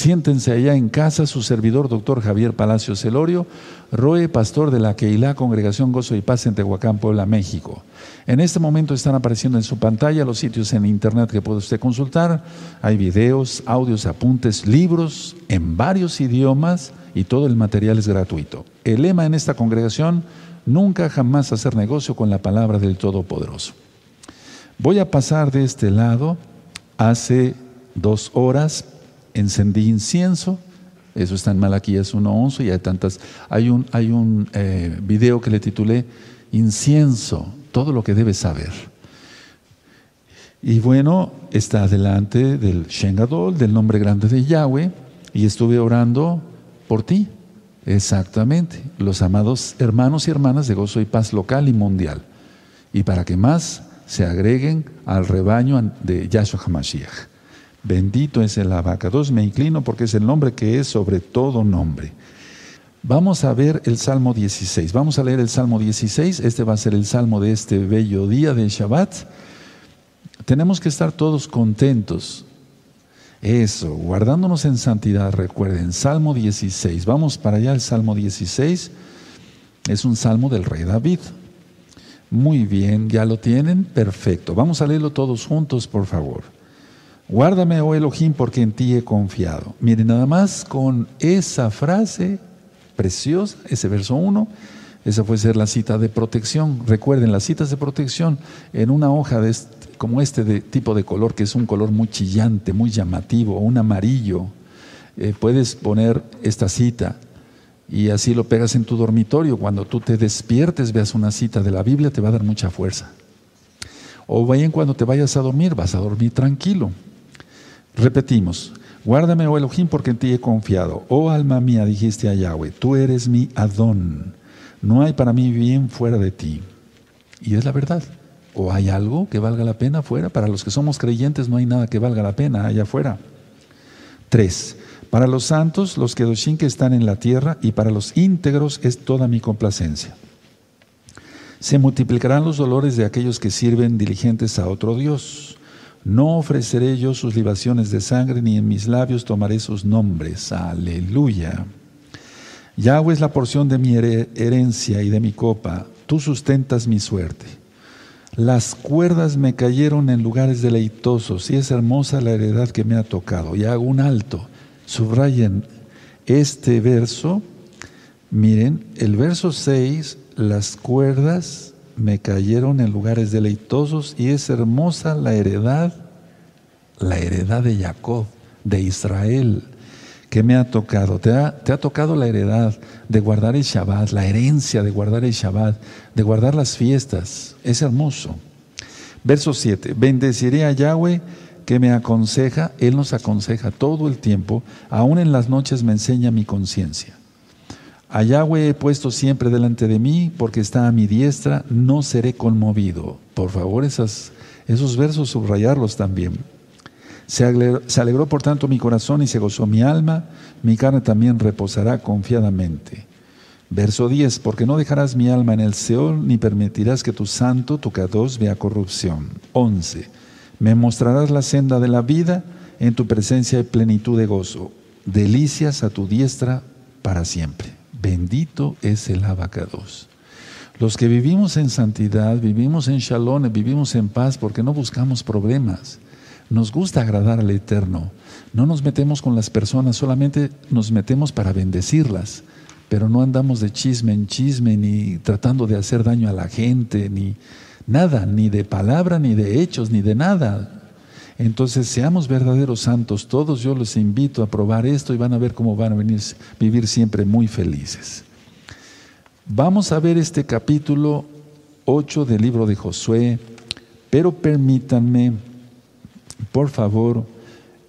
Siéntense allá en casa, su servidor, doctor Javier Palacio Celorio, Roe, pastor de la Keilah Congregación Gozo y Paz en Tehuacán, Puebla, México. En este momento están apareciendo en su pantalla los sitios en internet que puede usted consultar. Hay videos, audios, apuntes, libros en varios idiomas y todo el material es gratuito. El lema en esta congregación, nunca jamás hacer negocio con la palabra del Todopoderoso. Voy a pasar de este lado. Hace dos horas encendí incienso. Eso está en Malaquías 1.11 y hay tantas. Hay un, eh, video que le titulé Incienso, todo lo que debes saber. Y bueno, está delante del Shengadol, del nombre grande de Yahweh, y estuve orando por ti. Exactamente, los amados hermanos y hermanas de gozo y paz local y mundial. Y para que más se agreguen al rebaño de Yahshua HaMashiach. Bendito es el abacados, me inclino porque es el nombre que es sobre todo nombre. Vamos a ver el Salmo 16. Vamos a leer el Salmo 16. Este va a ser el Salmo de este bello día de Shabbat. Tenemos que estar todos contentos. Eso, guardándonos en santidad, recuerden, Salmo 16. Vamos para allá, el Salmo 16 es un salmo del rey David. Muy bien, ¿ya lo tienen? Perfecto. Vamos a leerlo todos juntos, por favor. Guárdame, oh Elohim, porque en ti he confiado. Miren, nada más con esa frase preciosa, ese verso 1, esa puede ser la cita de protección. Recuerden, las citas de protección en una hoja de como este de, tipo de color, que es un color muy chillante, muy llamativo, un amarillo, eh, puedes poner esta cita y así lo pegas en tu dormitorio. Cuando tú te despiertes, veas una cita de la Biblia, te va a dar mucha fuerza. O bien cuando te vayas a dormir, vas a dormir tranquilo. Repetimos, guárdame, oh Elohim, porque en ti he confiado. Oh alma mía, dijiste a Yahweh, tú eres mi Adón. No hay para mí bien fuera de ti. Y es la verdad. ¿O hay algo que valga la pena fuera? Para los que somos creyentes no hay nada que valga la pena allá afuera. Tres, para los santos, los kedoshim que están en la tierra, y para los íntegros es toda mi complacencia. Se multiplicarán los dolores de aquellos que sirven diligentes a otro Dios. No ofreceré yo sus libaciones de sangre, ni en mis labios tomaré sus nombres. Aleluya. Yahweh es la porción de mi herencia y de mi copa. Tú sustentas mi suerte. Las cuerdas me cayeron en lugares deleitosos y es hermosa la heredad que me ha tocado. Y hago un alto. Subrayen este verso. Miren, el verso 6, las cuerdas me cayeron en lugares deleitosos y es hermosa la heredad, la heredad de Jacob, de Israel, que me ha tocado. Te ha, te ha tocado la heredad de guardar el Shabbat, la herencia de guardar el Shabbat, de guardar las fiestas. Es hermoso. Verso 7. Bendeciré a Yahweh que me aconseja, Él nos aconseja todo el tiempo, aún en las noches me enseña mi conciencia. A he puesto siempre delante de mí, porque está a mi diestra, no seré conmovido. Por favor, esos versos subrayarlos también. Se alegró, por tanto mi corazón y se gozó mi alma, mi carne también reposará confiadamente. Verso 10, porque no dejarás mi alma en el Seol, ni permitirás que tu santo, tu Kadosh, vea corrupción. 11, me mostrarás la senda de la vida, en tu presencia hay plenitud de gozo, delicias a tu diestra para siempre. Bendito es el abacados. Los que vivimos en santidad, vivimos en shalom, vivimos en paz porque no buscamos problemas. Nos gusta agradar al Eterno. No nos metemos con las personas, solamente nos metemos para bendecirlas. Pero no andamos de chisme en chisme, ni tratando de hacer daño a la gente, ni nada, ni de palabra, ni de hechos, ni de nada. Entonces, seamos verdaderos santos. Todos yo los invito a probar esto y van a ver cómo van a venir, vivir siempre muy felices. Vamos a ver este capítulo 8 del libro de Josué, pero permítanme, por favor,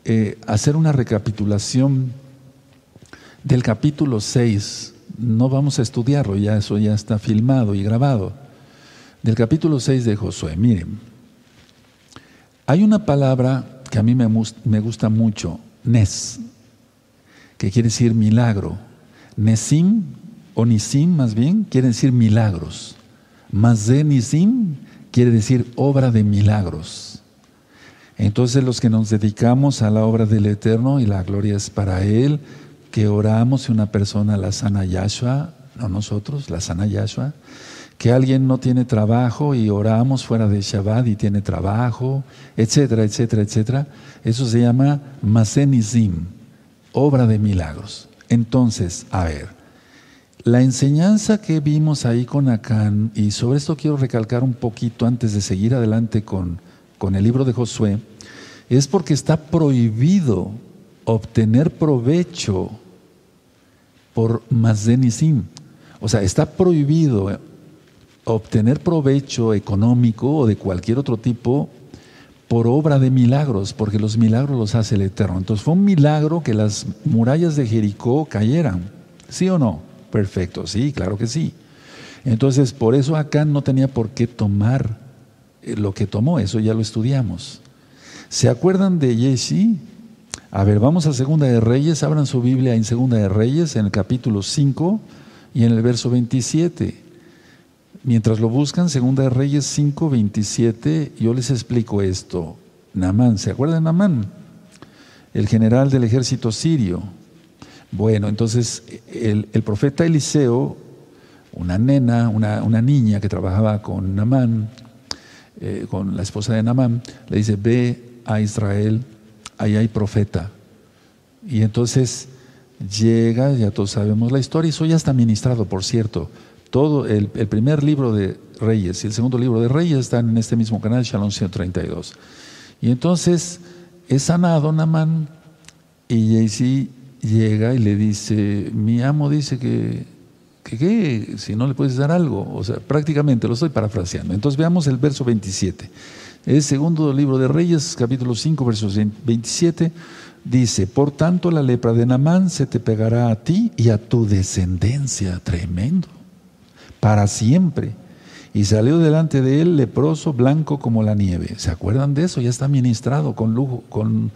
eh, hacer una recapitulación del capítulo 6. No vamos a estudiarlo, ya eso ya está filmado y grabado. Del capítulo 6 de Josué. Miren, hay una palabra que a mí me, gusta mucho, Nes, que quiere decir milagro. Nesim, o Nisim más bien, quiere decir milagros. Mazé Nisim quiere decir obra de milagros. Entonces los que nos dedicamos a la obra del Eterno y la gloria es para Él, que oramos y una persona la sana Yahshua, no nosotros, la sana Yahshua, que alguien no tiene trabajo y oramos fuera de Shabbat y tiene trabajo, etcétera, etcétera, etcétera. Eso se llama Masenizim, obra de milagros. Entonces, a ver, la enseñanza que vimos ahí con Acán, y sobre esto quiero recalcar un poquito antes de seguir adelante con, con el libro de Josué, es porque está prohibido obtener provecho por Mazenizim. O sea, está prohibido obtener provecho económico o de cualquier otro tipo por obra de milagros, porque los milagros los hace el Eterno. Entonces fue un milagro que las murallas de Jericó cayeran. ¿Sí o no? Perfecto, sí, claro que sí. Entonces, por eso acá no tenía por qué tomar eh, lo que tomó, eso ya lo estudiamos. ¿Se acuerdan de Jesse? A ver, vamos a Segunda de Reyes, abran su Biblia en Segunda de Reyes, en el capítulo 5 y en el verso 27. Mientras lo buscan, Segunda de Reyes 5, 27, yo les explico esto. Namán, ¿se acuerdan de Namán? El general del ejército sirio. Bueno, entonces el, profeta Eliseo, una nena, una, niña que trabajaba con Namán, eh, con la esposa de Namán, le dice, ve a Israel, ahí hay profeta. Y entonces llega, ya todos sabemos la historia, y eso ya está ministrado, por cierto. Todo el, primer libro de Reyes y el segundo libro de Reyes están en este mismo canal, Shalom 132. Y entonces es sanado Namán y Jaycee llega y le dice, mi amo dice que, que, si no le puedes dar algo, o sea, prácticamente lo estoy parafraseando. Entonces veamos el verso 27. El segundo libro de Reyes, capítulo 5, verso 27, dice, por tanto la lepra de Namán se te pegará a ti y a tu descendencia, tremendo, para siempre. Y salió delante de él leproso, blanco como la nieve. ¿Se acuerdan de eso? Ya está ministrado con lujo, con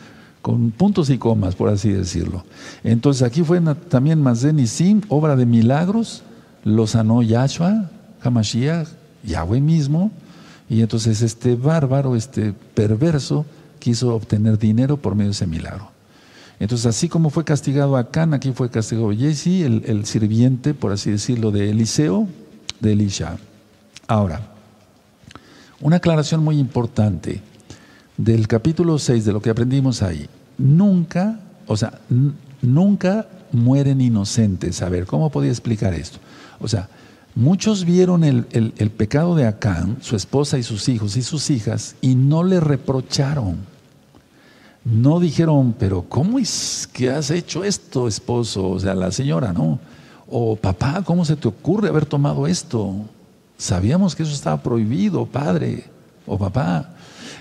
puntos y comas, por así decirlo. Entonces aquí fue también Mazen y Sim, obra de milagros, lo sanó Yahshua, Hamashiach, Yahweh mismo, y entonces este bárbaro, este perverso, quiso obtener dinero por medio de ese milagro. Entonces, así como fue castigado Acán, aquí fue castigado Jesse, el sirviente, por así decirlo, de Eliseo, de Elisha. Ahora, una aclaración muy importante del capítulo 6, de lo que aprendimos ahí, nunca, o sea, nunca mueren inocentes. A ver, ¿cómo podía explicar esto? O sea, muchos vieron el, el, pecado de Acán, su esposa y sus hijos y sus hijas, y no le reprocharon. No dijeron, pero ¿cómo es que has hecho esto, esposo? O sea, la señora, ¿no? O papá, ¿cómo se te ocurre haber tomado esto? Sabíamos que eso estaba prohibido, padre o papá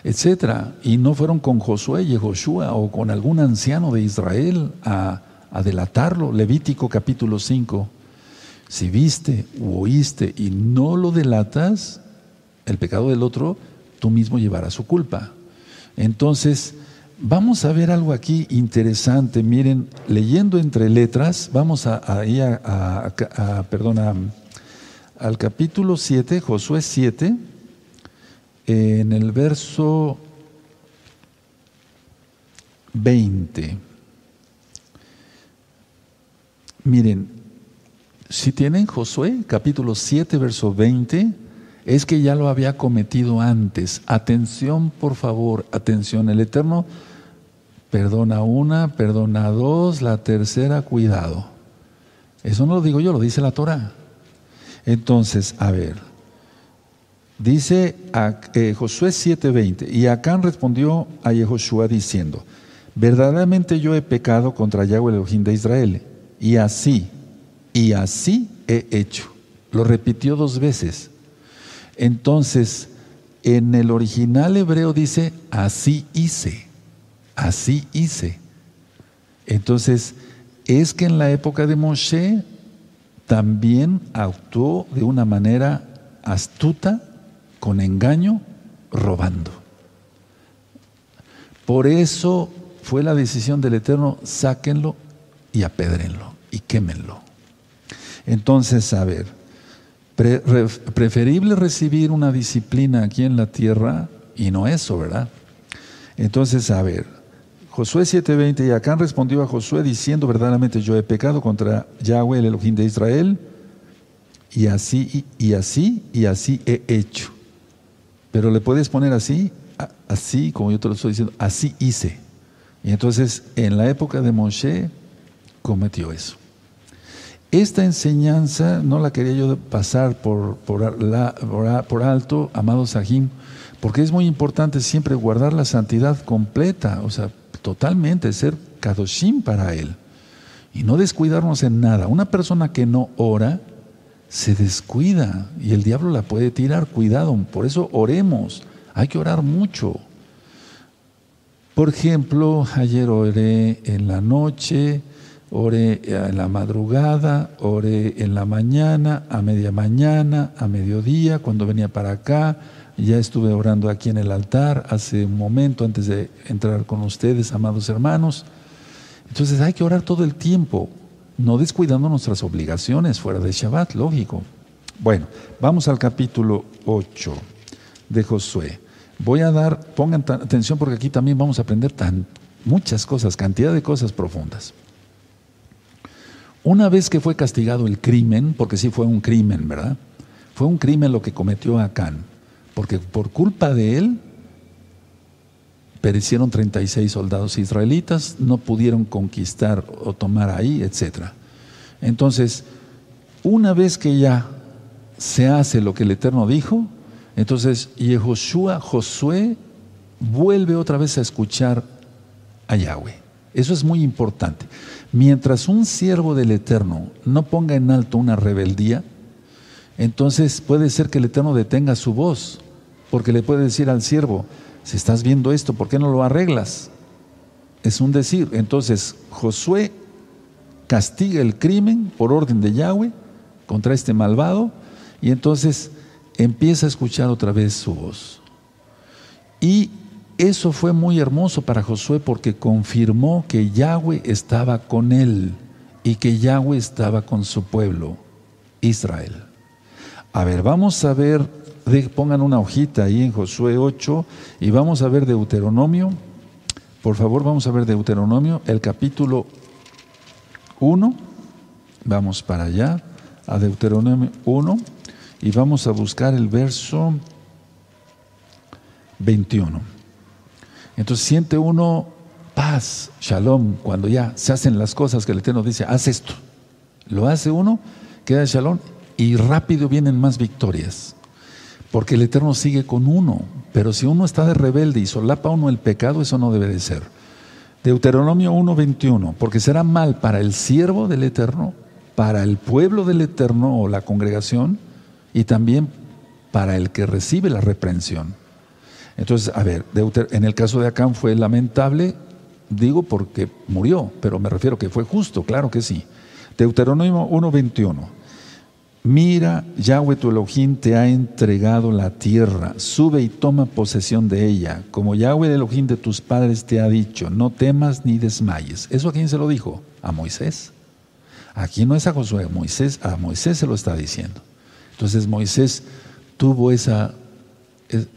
etcétera. Y no fueron con Josué y Joshua o con algún anciano de Israel a, delatarlo. Levítico capítulo 5. Si viste o oíste y no lo delatas, el pecado del otro, tú mismo llevarás su culpa. Entonces, vamos a ver algo aquí interesante. Miren, leyendo entre letras, vamos a, a, a, perdona, al capítulo 7, Josué 7 en el verso 20. Miren, si tienen Josué, capítulo 7, verso 20, es que ya lo había cometido antes. Atención, por favor, atención. El Eterno perdona una, perdona dos, la tercera, cuidado. Eso no lo digo yo, lo dice la Torah. Entonces, a ver, Dice a, eh, Josué 7:20, y Acán respondió a Yehoshua diciendo, verdaderamente yo he pecado contra Yahweh Elohim de Israel, y así, y así he hecho. Lo repitió dos veces. Entonces, en el original hebreo dice, así hice, así hice. Entonces, es que en la época de Moshe también actuó de una manera astuta con engaño, robando. Por eso fue la decisión del Eterno, sáquenlo y apedrenlo y quémenlo. Entonces, a ver, preferible recibir una disciplina aquí en la tierra y no eso, ¿verdad? Entonces, a ver, Josué 7:20, y Acán respondió a Josué diciendo, verdaderamente yo he pecado contra Yahweh, el Elohim de Israel, y así, y, así, y así he hecho. Pero le puedes poner así, así, como yo te lo estoy diciendo, así hice. Y entonces, en la época de Moshe, cometió eso. Esta enseñanza no la quería yo pasar por, por, alto, amado Sahim, porque es muy importante siempre guardar la santidad completa, o sea, totalmente, ser kadoshim para Él. Y no descuidarnos en nada. Una persona que no ora, se descuida y el diablo la puede tirar. Cuidado, por eso oremos. Hay que orar mucho. Por ejemplo, ayer oré en la noche, Oré en la madrugada, oré en la mañana, a media mañana, a mediodía, cuando venía para acá. Ya estuve orando aquí en el altar hace un momento antes de entrar con ustedes, amados hermanos. Entonces hay que orar todo el tiempo, no descuidando nuestras obligaciones fuera de Shabbat, lógico. Bueno, vamos al capítulo 8 de Josué. Voy a dar, pongan atención porque aquí también vamos a aprender tan, muchas cosas, cantidad de cosas profundas. Una vez que fue castigado el crimen, porque sí fue un crimen, ¿verdad? Fue un crimen lo que cometió Acán, porque por culpa de él perecieron 36 soldados israelitas, no pudieron conquistar o tomar ahí, etc. Entonces, una vez que ya se hace lo que el Eterno dijo, entonces Yehoshua, Josué, vuelve otra vez a escuchar a Yahweh. Eso es muy importante. Mientras un siervo del Eterno no ponga en alto una rebeldía, entonces puede ser que el Eterno detenga su voz, porque le puede decir al siervo, si estás viendo esto, ¿por qué no lo arreglas? Es un decir. Entonces Josué castiga el crimen por orden de Yahweh contra este malvado y entonces empieza a escuchar otra vez su voz. Y eso fue muy hermoso para Josué porque confirmó que Yahweh estaba con él y que Yahweh estaba con su pueblo, Israel. A ver, vamos a ver, pongan una hojita ahí en Josué 8 y vamos a ver Deuteronomio. Por favor, vamos a ver Deuteronomio, el capítulo 1. Vamos para allá, a Deuteronomio 1, y vamos a buscar el verso 21. Entonces siente uno paz, shalom, cuando ya se hacen las cosas que el Eterno dice, haz esto. Lo hace uno, queda shalom y rápido vienen más victorias. Porque el Eterno sigue con uno. Pero si uno está de rebelde y solapa uno el pecado, eso no debe de ser. Deuteronomio 1.21, porque será mal para el siervo del Eterno, para el pueblo del Eterno o la congregación, y también para el que recibe la reprensión. Entonces, a ver, en el caso de Acán fue lamentable, digo porque murió, pero me refiero que fue justo, claro que sí. Deuteronomio 1.21. Mira, Yahweh tu Elohim te ha entregado la tierra, sube y toma posesión de ella, como Yahweh el Elohim de tus padres te ha dicho, no temas ni desmayes. ¿Eso a quién se lo dijo? A Moisés. Aquí no es a Josué, a Moisés, a Moisés se lo está diciendo. Entonces Moisés tuvo esa,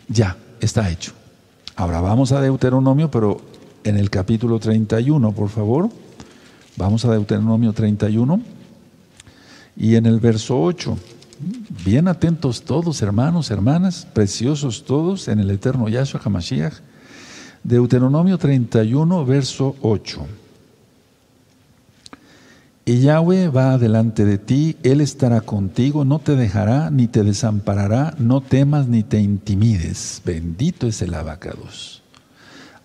ya, está hecho. Ahora vamos a Deuteronomio, pero en el capítulo 31, por favor. Vamos a Deuteronomio 31 y en el verso 8. Bien atentos todos, hermanos, hermanas, preciosos todos en el eterno Yahshua HaMashiach. Deuteronomio 31, verso 8. Y Yahweh va delante de ti, Él estará contigo, no te dejará ni te desamparará, no temas ni te intimides. Bendito es el abacados.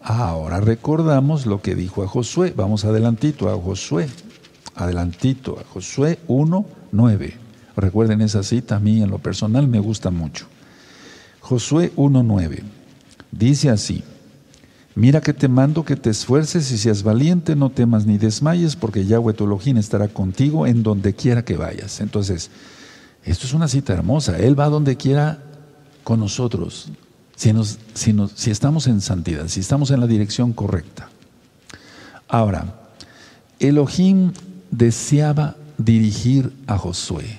Ahora recordamos lo que dijo a Josué. Vamos adelantito a Josué. Adelantito a Josué 1, 9. Recuerden esa cita, a mí en lo personal me gusta mucho. Josué 1, 9. Dice así. Mira que te mando que te esfuerces y seas valiente, no temas ni desmayes, porque Yahweh tu Elohim estará contigo en donde quiera que vayas. Entonces, esto es una cita hermosa. Él va donde quiera con nosotros, si, si estamos en santidad, si estamos en la dirección correcta. Ahora, Elohim deseaba dirigir a Josué.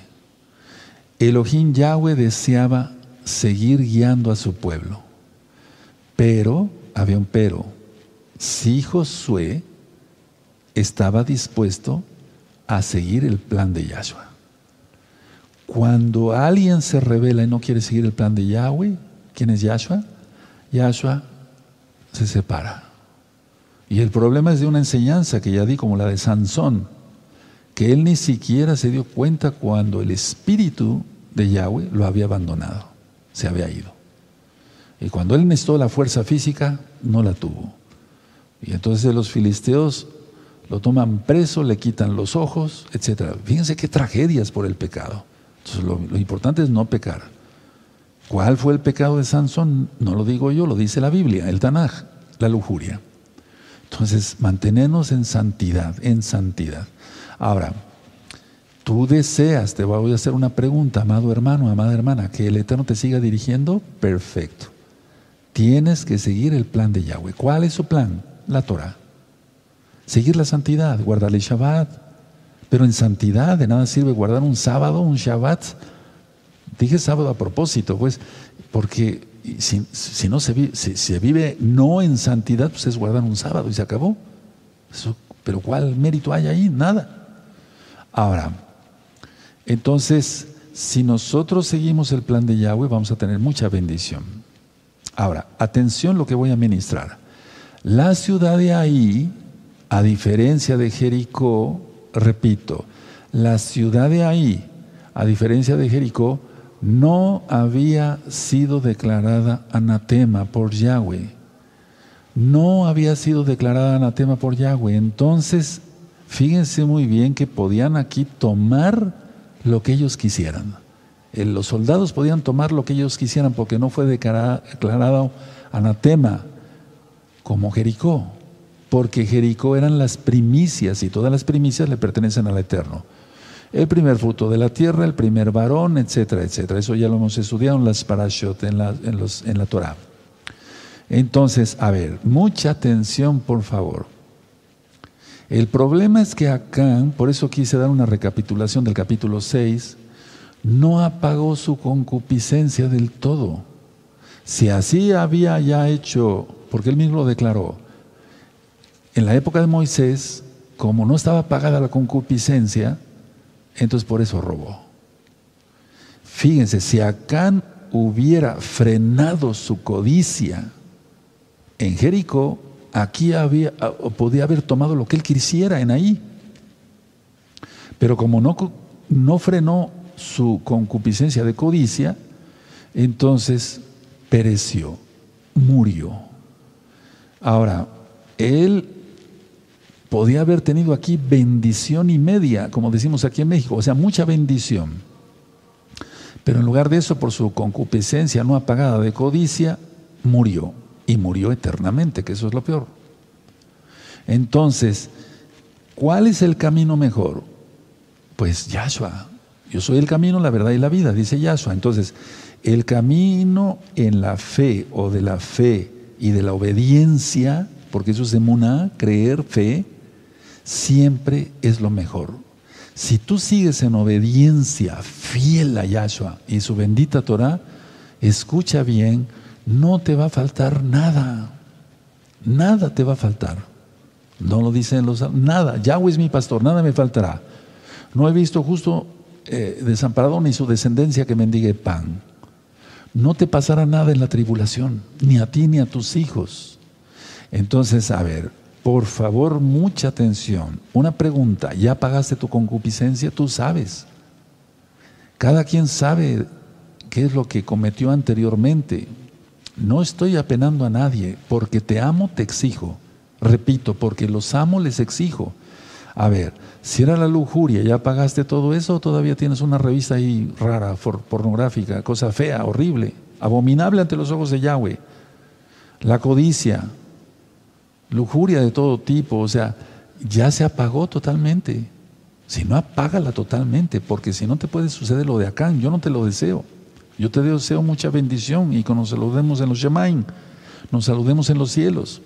Elohim Yahweh deseaba seguir guiando a su pueblo, pero había un pero. Si Josué estaba dispuesto a seguir el plan de Yahshua. Cuando alguien se revela y no quiere seguir el plan de Yahweh, ¿quién es Yahshua? Yahshua se separa. Y el problema es de una enseñanza que ya di, como la de Sansón, que él ni siquiera se dio cuenta cuando el espíritu de Yahweh lo había abandonado, se había ido. Y cuando él necesitó la fuerza física, no la tuvo. Y entonces los filisteos lo toman preso, le quitan los ojos, etc. Fíjense qué tragedias por el pecado. Entonces lo, importante es no pecar. ¿Cuál fue el pecado de Sansón? No lo digo yo, lo dice la Biblia, el Tanaj, la lujuria. Entonces, mantenernos en santidad, en santidad. Ahora, tú deseas, te voy a hacer una pregunta, amado hermano, amada hermana, que el Eterno te siga dirigiendo, perfecto. Tienes que seguir el plan de Yahweh. ¿Cuál es su plan? La Torah. Seguir la santidad, guardarle Shabbat. Pero en santidad de nada sirve guardar un sábado, un Shabbat. Dije sábado a propósito, pues, porque si, no se vive, se vive no en santidad, pues es guardar un sábado y se acabó. pero ¿cuál mérito hay ahí? Nada. Ahora, entonces, si nosotros seguimos el plan de Yahweh, vamos a tener mucha bendición. Ahora, atención lo que voy a ministrar. La ciudad de ahí a diferencia de Jericó, repito, la ciudad de ahí, a diferencia de Jericó, no había sido declarada anatema por Yahweh. No había sido declarada anatema por Yahweh. Entonces, fíjense muy bien que podían aquí tomar lo que ellos quisieran. Eh, los soldados podían tomar lo que ellos quisieran porque no fue declarado anatema como Jericó porque Jericó eran las primicias y todas las primicias le pertenecen al Eterno. El primer fruto de la tierra, el primer varón, etcétera, etcétera. Eso ya lo hemos estudiado en las parashot, en la, en los, en la Torah. Entonces, a ver, mucha atención, por favor. El problema es que Acán, por eso quise dar una recapitulación del capítulo 6, no apagó su concupiscencia del todo. Si así había ya hecho, porque él mismo lo declaró, en la época de Moisés, como no estaba pagada la concupiscencia, entonces por eso robó. Fíjense, si Acán hubiera frenado su codicia en Jericó, aquí había, podía haber tomado lo que él quisiera en ahí. Pero como no, no frenó su concupiscencia de codicia, entonces pereció, murió. Ahora, él podía haber tenido aquí bendición y media, como decimos aquí en México, o sea, mucha bendición. Pero en lugar de eso, por su concupiscencia no apagada de codicia, murió. Y murió eternamente, que eso es lo peor. Entonces, ¿cuál es el camino mejor? Pues Yahshua. Yo soy el camino, la verdad y la vida, dice Yahshua. Entonces, el camino en la fe o de la fe y de la obediencia, porque eso es de Muna, creer, fe, siempre es lo mejor. Si tú sigues en obediencia fiel a Yahshua y su bendita Torah, escucha bien, no te va a faltar nada. Nada te va a faltar. No lo dicen los... Nada. Yahweh es mi pastor, nada me faltará. No he visto justo eh, desamparado ni su descendencia que mendigue pan. No te pasará nada en la tribulación, ni a ti ni a tus hijos. Entonces, a ver, por favor, mucha atención. Una pregunta, ¿ya pagaste tu concupiscencia? Tú sabes. Cada quien sabe qué es lo que cometió anteriormente. No estoy apenando a nadie, porque te amo, te exijo. Repito, porque los amo, les exijo. A ver, si era la lujuria, ¿ya pagaste todo eso o todavía tienes una revista ahí rara, pornográfica, cosa fea, horrible, abominable ante los ojos de Yahweh? La codicia, lujuria de todo tipo, o sea, ya se apagó totalmente. Si no, apágala totalmente, porque si no te puede suceder lo de acá, yo no te lo deseo. Yo te deseo mucha bendición y que nos saludemos en los Shemaim, nos saludemos en los cielos.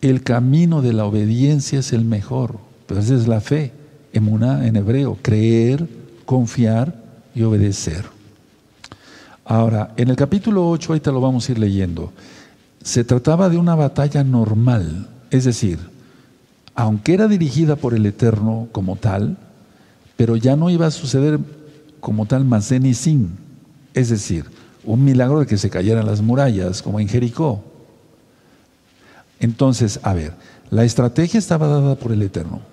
El camino de la obediencia es el mejor, esa es la fe, emuná en hebreo, creer, confiar y obedecer. Ahora, en el capítulo 8, ahorita lo vamos a ir leyendo. se trataba de una batalla normal, es decir, aunque era dirigida por el Eterno como tal, pero ya no iba a suceder como tal Masen y Sin, es decir, un milagro de que se cayeran las murallas, como en Jericó. Entonces, a ver, la estrategia estaba dada por el Eterno.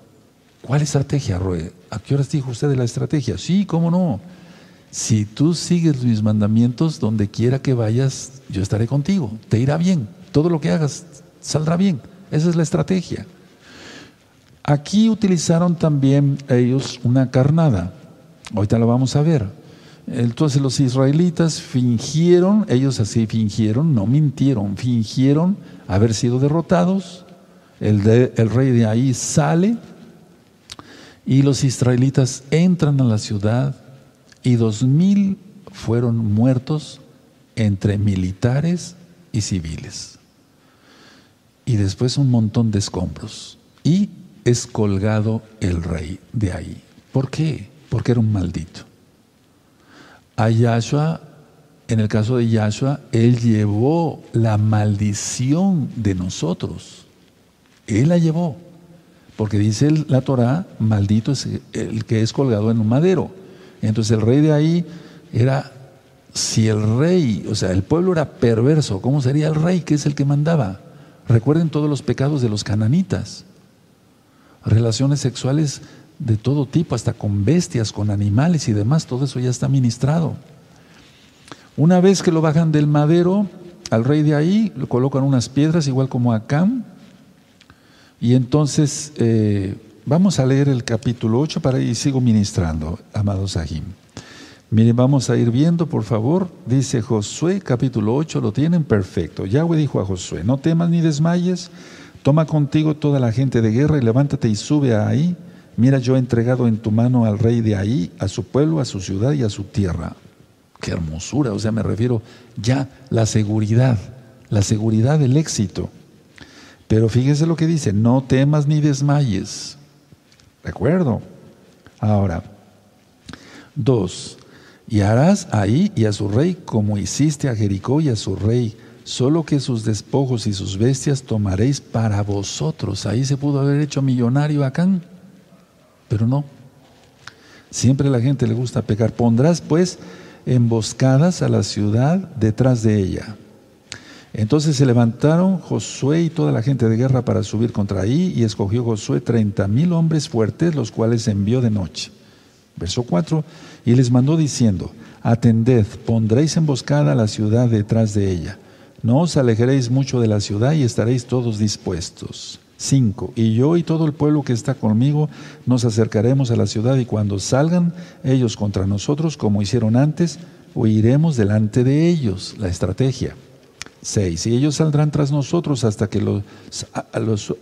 ¿Cuál estrategia, Roe? ¿A qué horas dijo usted de la estrategia? Sí, cómo no. Si tú sigues mis mandamientos, donde quiera que vayas, yo estaré contigo. Te irá bien. Todo lo que hagas saldrá bien. Esa es la estrategia. Aquí utilizaron también ellos una carnada. Ahorita lo vamos a ver. Entonces los israelitas fingieron, ellos así fingieron, no mintieron, fingieron haber sido derrotados. El rey de ahí sale y los israelitas entran a la ciudad y dos mil fueron muertos entre militares y civiles. Y después un montón de escombros. Y es colgado el rey de ahí. ¿Por qué? Porque era un maldito. A Yahshua, en el caso de Yahshua, él llevó la maldición de nosotros. Él la llevó. Porque dice la Torah, maldito es el que es colgado en un madero. Entonces el rey de ahí era, si el rey, o sea, el pueblo era perverso, ¿cómo sería el rey que es el que mandaba? Recuerden todos los pecados de los cananitas relaciones sexuales de todo tipo, hasta con bestias, con animales y demás, todo eso ya está ministrado. Una vez que lo bajan del madero, al rey de ahí, lo colocan unas piedras, igual como acá, y entonces eh, vamos a leer el capítulo 8 para y sigo ministrando, amados Sahim. Miren, vamos a ir viendo, por favor. Dice Josué, capítulo 8, lo tienen perfecto. Yahweh dijo a Josué, no temas ni desmayes, Toma contigo toda la gente de guerra y levántate y sube a ahí. Mira, yo he entregado en tu mano al rey de ahí, a su pueblo, a su ciudad y a su tierra. Qué hermosura, o sea, me refiero ya la seguridad, la seguridad del éxito. Pero fíjese lo que dice, no temas ni desmayes. ¿De acuerdo? Ahora, dos, y harás ahí y a su rey como hiciste a Jericó y a su rey solo que sus despojos y sus bestias tomaréis para vosotros. Ahí se pudo haber hecho millonario Acán, pero no. Siempre a la gente le gusta pecar. Pondrás pues emboscadas a la ciudad detrás de ella. Entonces se levantaron Josué y toda la gente de guerra para subir contra ahí y escogió Josué treinta mil hombres fuertes, los cuales envió de noche. Verso 4, y les mandó diciendo, atended, pondréis emboscada la ciudad detrás de ella no os alejaréis mucho de la ciudad y estaréis todos dispuestos. 5. Y yo y todo el pueblo que está conmigo nos acercaremos a la ciudad y cuando salgan ellos contra nosotros, como hicieron antes, huiremos delante de ellos. La estrategia. 6. Y ellos saldrán tras nosotros hasta que los,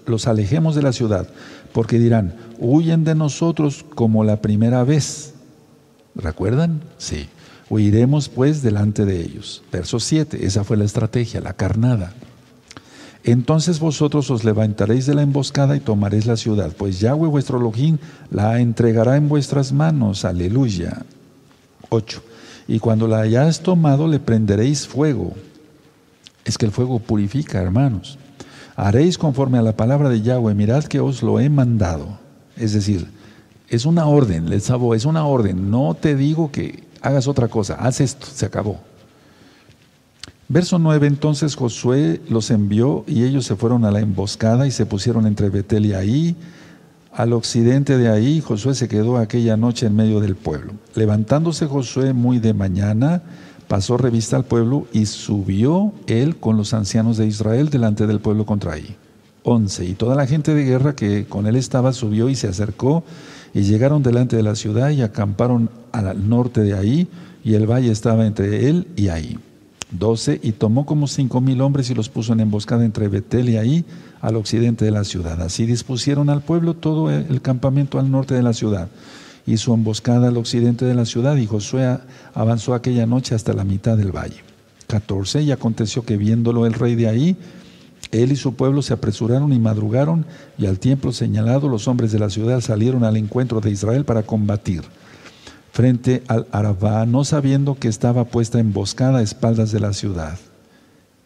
los, alejemos de la ciudad, porque dirán, huyen de nosotros como la primera vez. ¿Recuerdan? Sí. Huiremos pues delante de ellos. Verso 7, esa fue la estrategia, la carnada. Entonces vosotros os levantaréis de la emboscada y tomaréis la ciudad, pues Yahweh vuestro Elohim la entregará en vuestras manos. Aleluya. 8. Y cuando la hayáis tomado le prenderéis fuego. Es que el fuego purifica, hermanos. Haréis conforme a la palabra de Yahweh, mirad que os lo he mandado. Es decir, es una orden, les sabo, es una orden. No te digo que hagas otra cosa, haz esto, se acabó. Verso 9, entonces Josué los envió y ellos se fueron a la emboscada y se pusieron entre Betel y ahí. Al occidente de ahí, Josué se quedó aquella noche en medio del pueblo. Levantándose Josué muy de mañana, pasó revista al pueblo y subió él con los ancianos de Israel delante del pueblo contra ahí. 11. Y toda la gente de guerra que con él estaba subió y se acercó y llegaron delante de la ciudad y acamparon al norte de ahí, y el valle estaba entre él y ahí. 12. Y tomó como cinco mil hombres y los puso en emboscada entre Betel y ahí, al occidente de la ciudad. Así dispusieron al pueblo todo el campamento al norte de la ciudad y su emboscada al occidente de la ciudad, y Josué avanzó aquella noche hasta la mitad del valle. 14. Y aconteció que viéndolo el rey de ahí, él y su pueblo se apresuraron y madrugaron, y al tiempo señalado los hombres de la ciudad salieron al encuentro de Israel para combatir frente al Arabá, no sabiendo que estaba puesta emboscada a espaldas de la ciudad.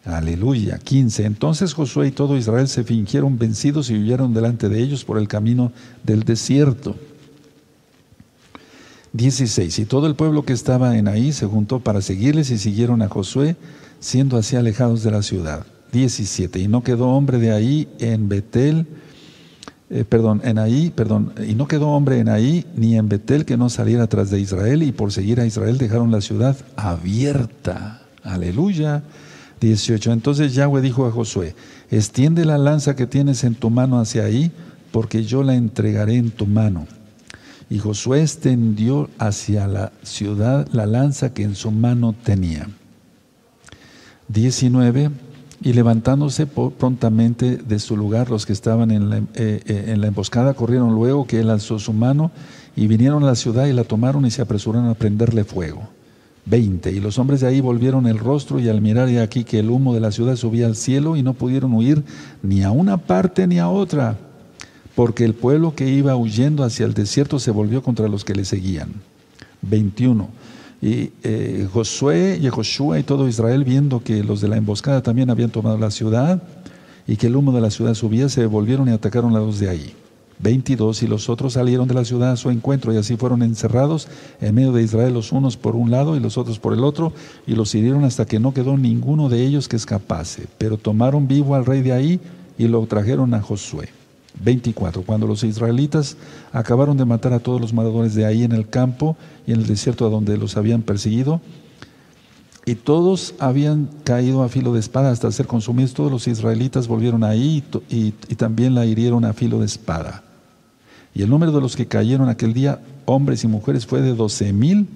Aleluya. 15. Entonces Josué y todo Israel se fingieron vencidos y huyeron delante de ellos por el camino del desierto. 16. Y todo el pueblo que estaba en ahí se juntó para seguirles y siguieron a Josué, siendo así alejados de la ciudad. 17. Y no quedó hombre de ahí en Betel, eh, perdón, en ahí, perdón, y no quedó hombre en ahí ni en Betel que no saliera tras de Israel, y por seguir a Israel dejaron la ciudad abierta. Aleluya. 18. Entonces Yahweh dijo a Josué, extiende la lanza que tienes en tu mano hacia ahí, porque yo la entregaré en tu mano. Y Josué extendió hacia la ciudad la lanza que en su mano tenía. 19. Y levantándose prontamente de su lugar los que estaban en la, eh, eh, en la emboscada, corrieron luego que él alzó su mano y vinieron a la ciudad y la tomaron y se apresuraron a prenderle fuego. 20. Y los hombres de ahí volvieron el rostro y al mirar aquí que el humo de la ciudad subía al cielo y no pudieron huir ni a una parte ni a otra porque el pueblo que iba huyendo hacia el desierto se volvió contra los que le seguían. 21. Y eh, Josué y Joshua y todo Israel, viendo que los de la emboscada también habían tomado la ciudad y que el humo de la ciudad subía, se volvieron y atacaron a los de ahí. 22. Y los otros salieron de la ciudad a su encuentro y así fueron encerrados en medio de Israel los unos por un lado y los otros por el otro y los hirieron hasta que no quedó ninguno de ellos que escapase. Pero tomaron vivo al rey de ahí y lo trajeron a Josué. 24. Cuando los israelitas acabaron de matar a todos los matadores de ahí en el campo y en el desierto a donde los habían perseguido, y todos habían caído a filo de espada hasta ser consumidos, todos los israelitas volvieron ahí y, también la hirieron a filo de espada. Y el número de los que cayeron aquel día, hombres y mujeres, fue de doce mil,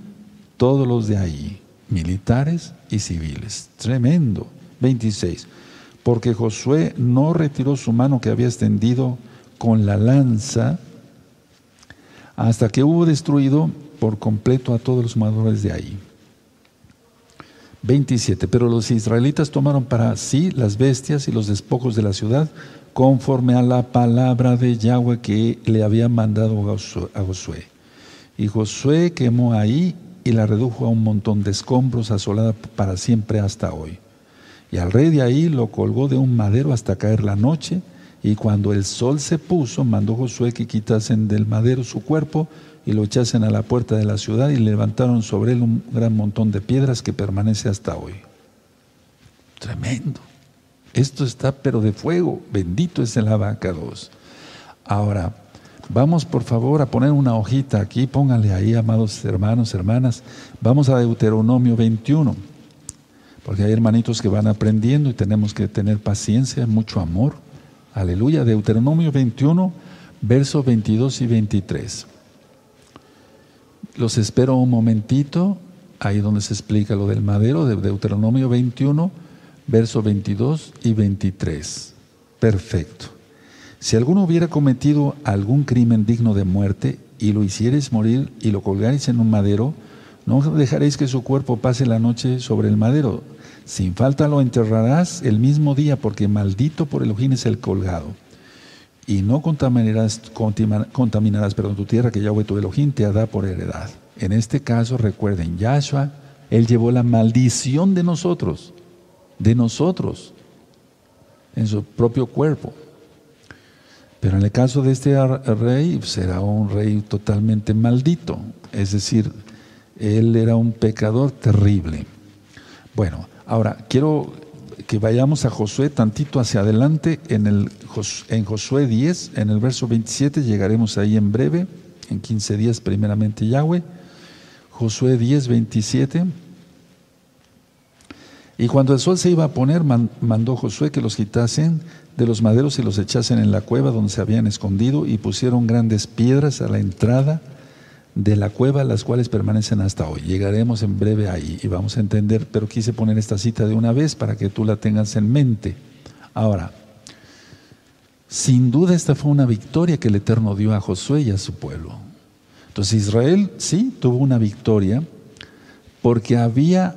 todos los de ahí, militares y civiles. Tremendo. 26 porque Josué no retiró su mano que había extendido con la lanza hasta que hubo destruido por completo a todos los moradores de ahí. 27. Pero los israelitas tomaron para sí las bestias y los despojos de la ciudad conforme a la palabra de Yahweh que le había mandado a Josué. Y Josué quemó ahí y la redujo a un montón de escombros asolada para siempre hasta hoy. Y al rey de ahí lo colgó de un madero hasta caer la noche, y cuando el sol se puso, mandó Josué que quitasen del madero su cuerpo y lo echasen a la puerta de la ciudad y levantaron sobre él un gran montón de piedras que permanece hasta hoy. Tremendo. Esto está pero de fuego. Bendito es el abacados. Ahora, vamos por favor a poner una hojita aquí, pónganle ahí, amados hermanos, hermanas. Vamos a Deuteronomio 21 porque hay hermanitos que van aprendiendo y tenemos que tener paciencia, mucho amor. Aleluya. Deuteronomio 21, versos 22 y 23. Los espero un momentito, ahí donde se explica lo del madero, de Deuteronomio 21, versos 22 y 23. Perfecto. Si alguno hubiera cometido algún crimen digno de muerte y lo hicierais morir y lo colgaréis en un madero, no dejaréis que su cuerpo pase la noche sobre el madero sin falta lo enterrarás el mismo día, porque maldito por Elohim es el colgado. Y no contaminarás, contaminarás perdón, tu tierra que Yahweh tu Elohim te da por heredad. En este caso, recuerden, Yahshua, Él llevó la maldición de nosotros, de nosotros, en su propio cuerpo. Pero en el caso de este rey, será un rey totalmente maldito. Es decir, él era un pecador terrible. Bueno, Ahora, quiero que vayamos a Josué tantito hacia adelante en, el, en Josué 10, en el verso 27, llegaremos ahí en breve, en 15 días primeramente Yahweh. Josué 10, 27. Y cuando el sol se iba a poner, mandó Josué que los quitasen de los maderos y los echasen en la cueva donde se habían escondido y pusieron grandes piedras a la entrada de la cueva, las cuales permanecen hasta hoy. Llegaremos en breve ahí y vamos a entender, pero quise poner esta cita de una vez para que tú la tengas en mente. Ahora, sin duda esta fue una victoria que el Eterno dio a Josué y a su pueblo. Entonces Israel sí tuvo una victoria porque había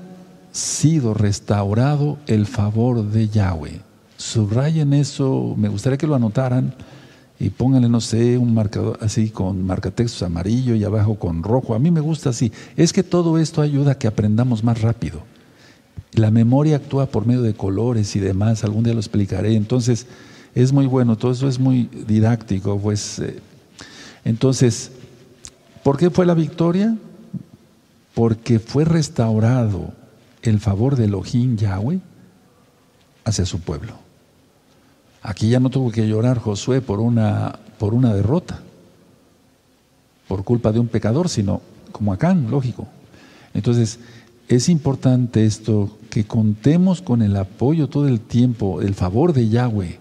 sido restaurado el favor de Yahweh. Subrayen eso, me gustaría que lo anotaran y pónganle, no sé, un marcador así con marcatextos amarillo y abajo con rojo. A mí me gusta así. Es que todo esto ayuda a que aprendamos más rápido. La memoria actúa por medio de colores y demás, algún día lo explicaré. Entonces, es muy bueno, todo eso es muy didáctico. Pues, eh, entonces, ¿por qué fue la victoria? Porque fue restaurado el favor de Elohim Yahweh hacia su pueblo. Aquí ya no tuvo que llorar Josué por una, por una derrota, por culpa de un pecador, sino como Acán, lógico. Entonces, es importante esto, que contemos con el apoyo todo el tiempo, el favor de Yahweh,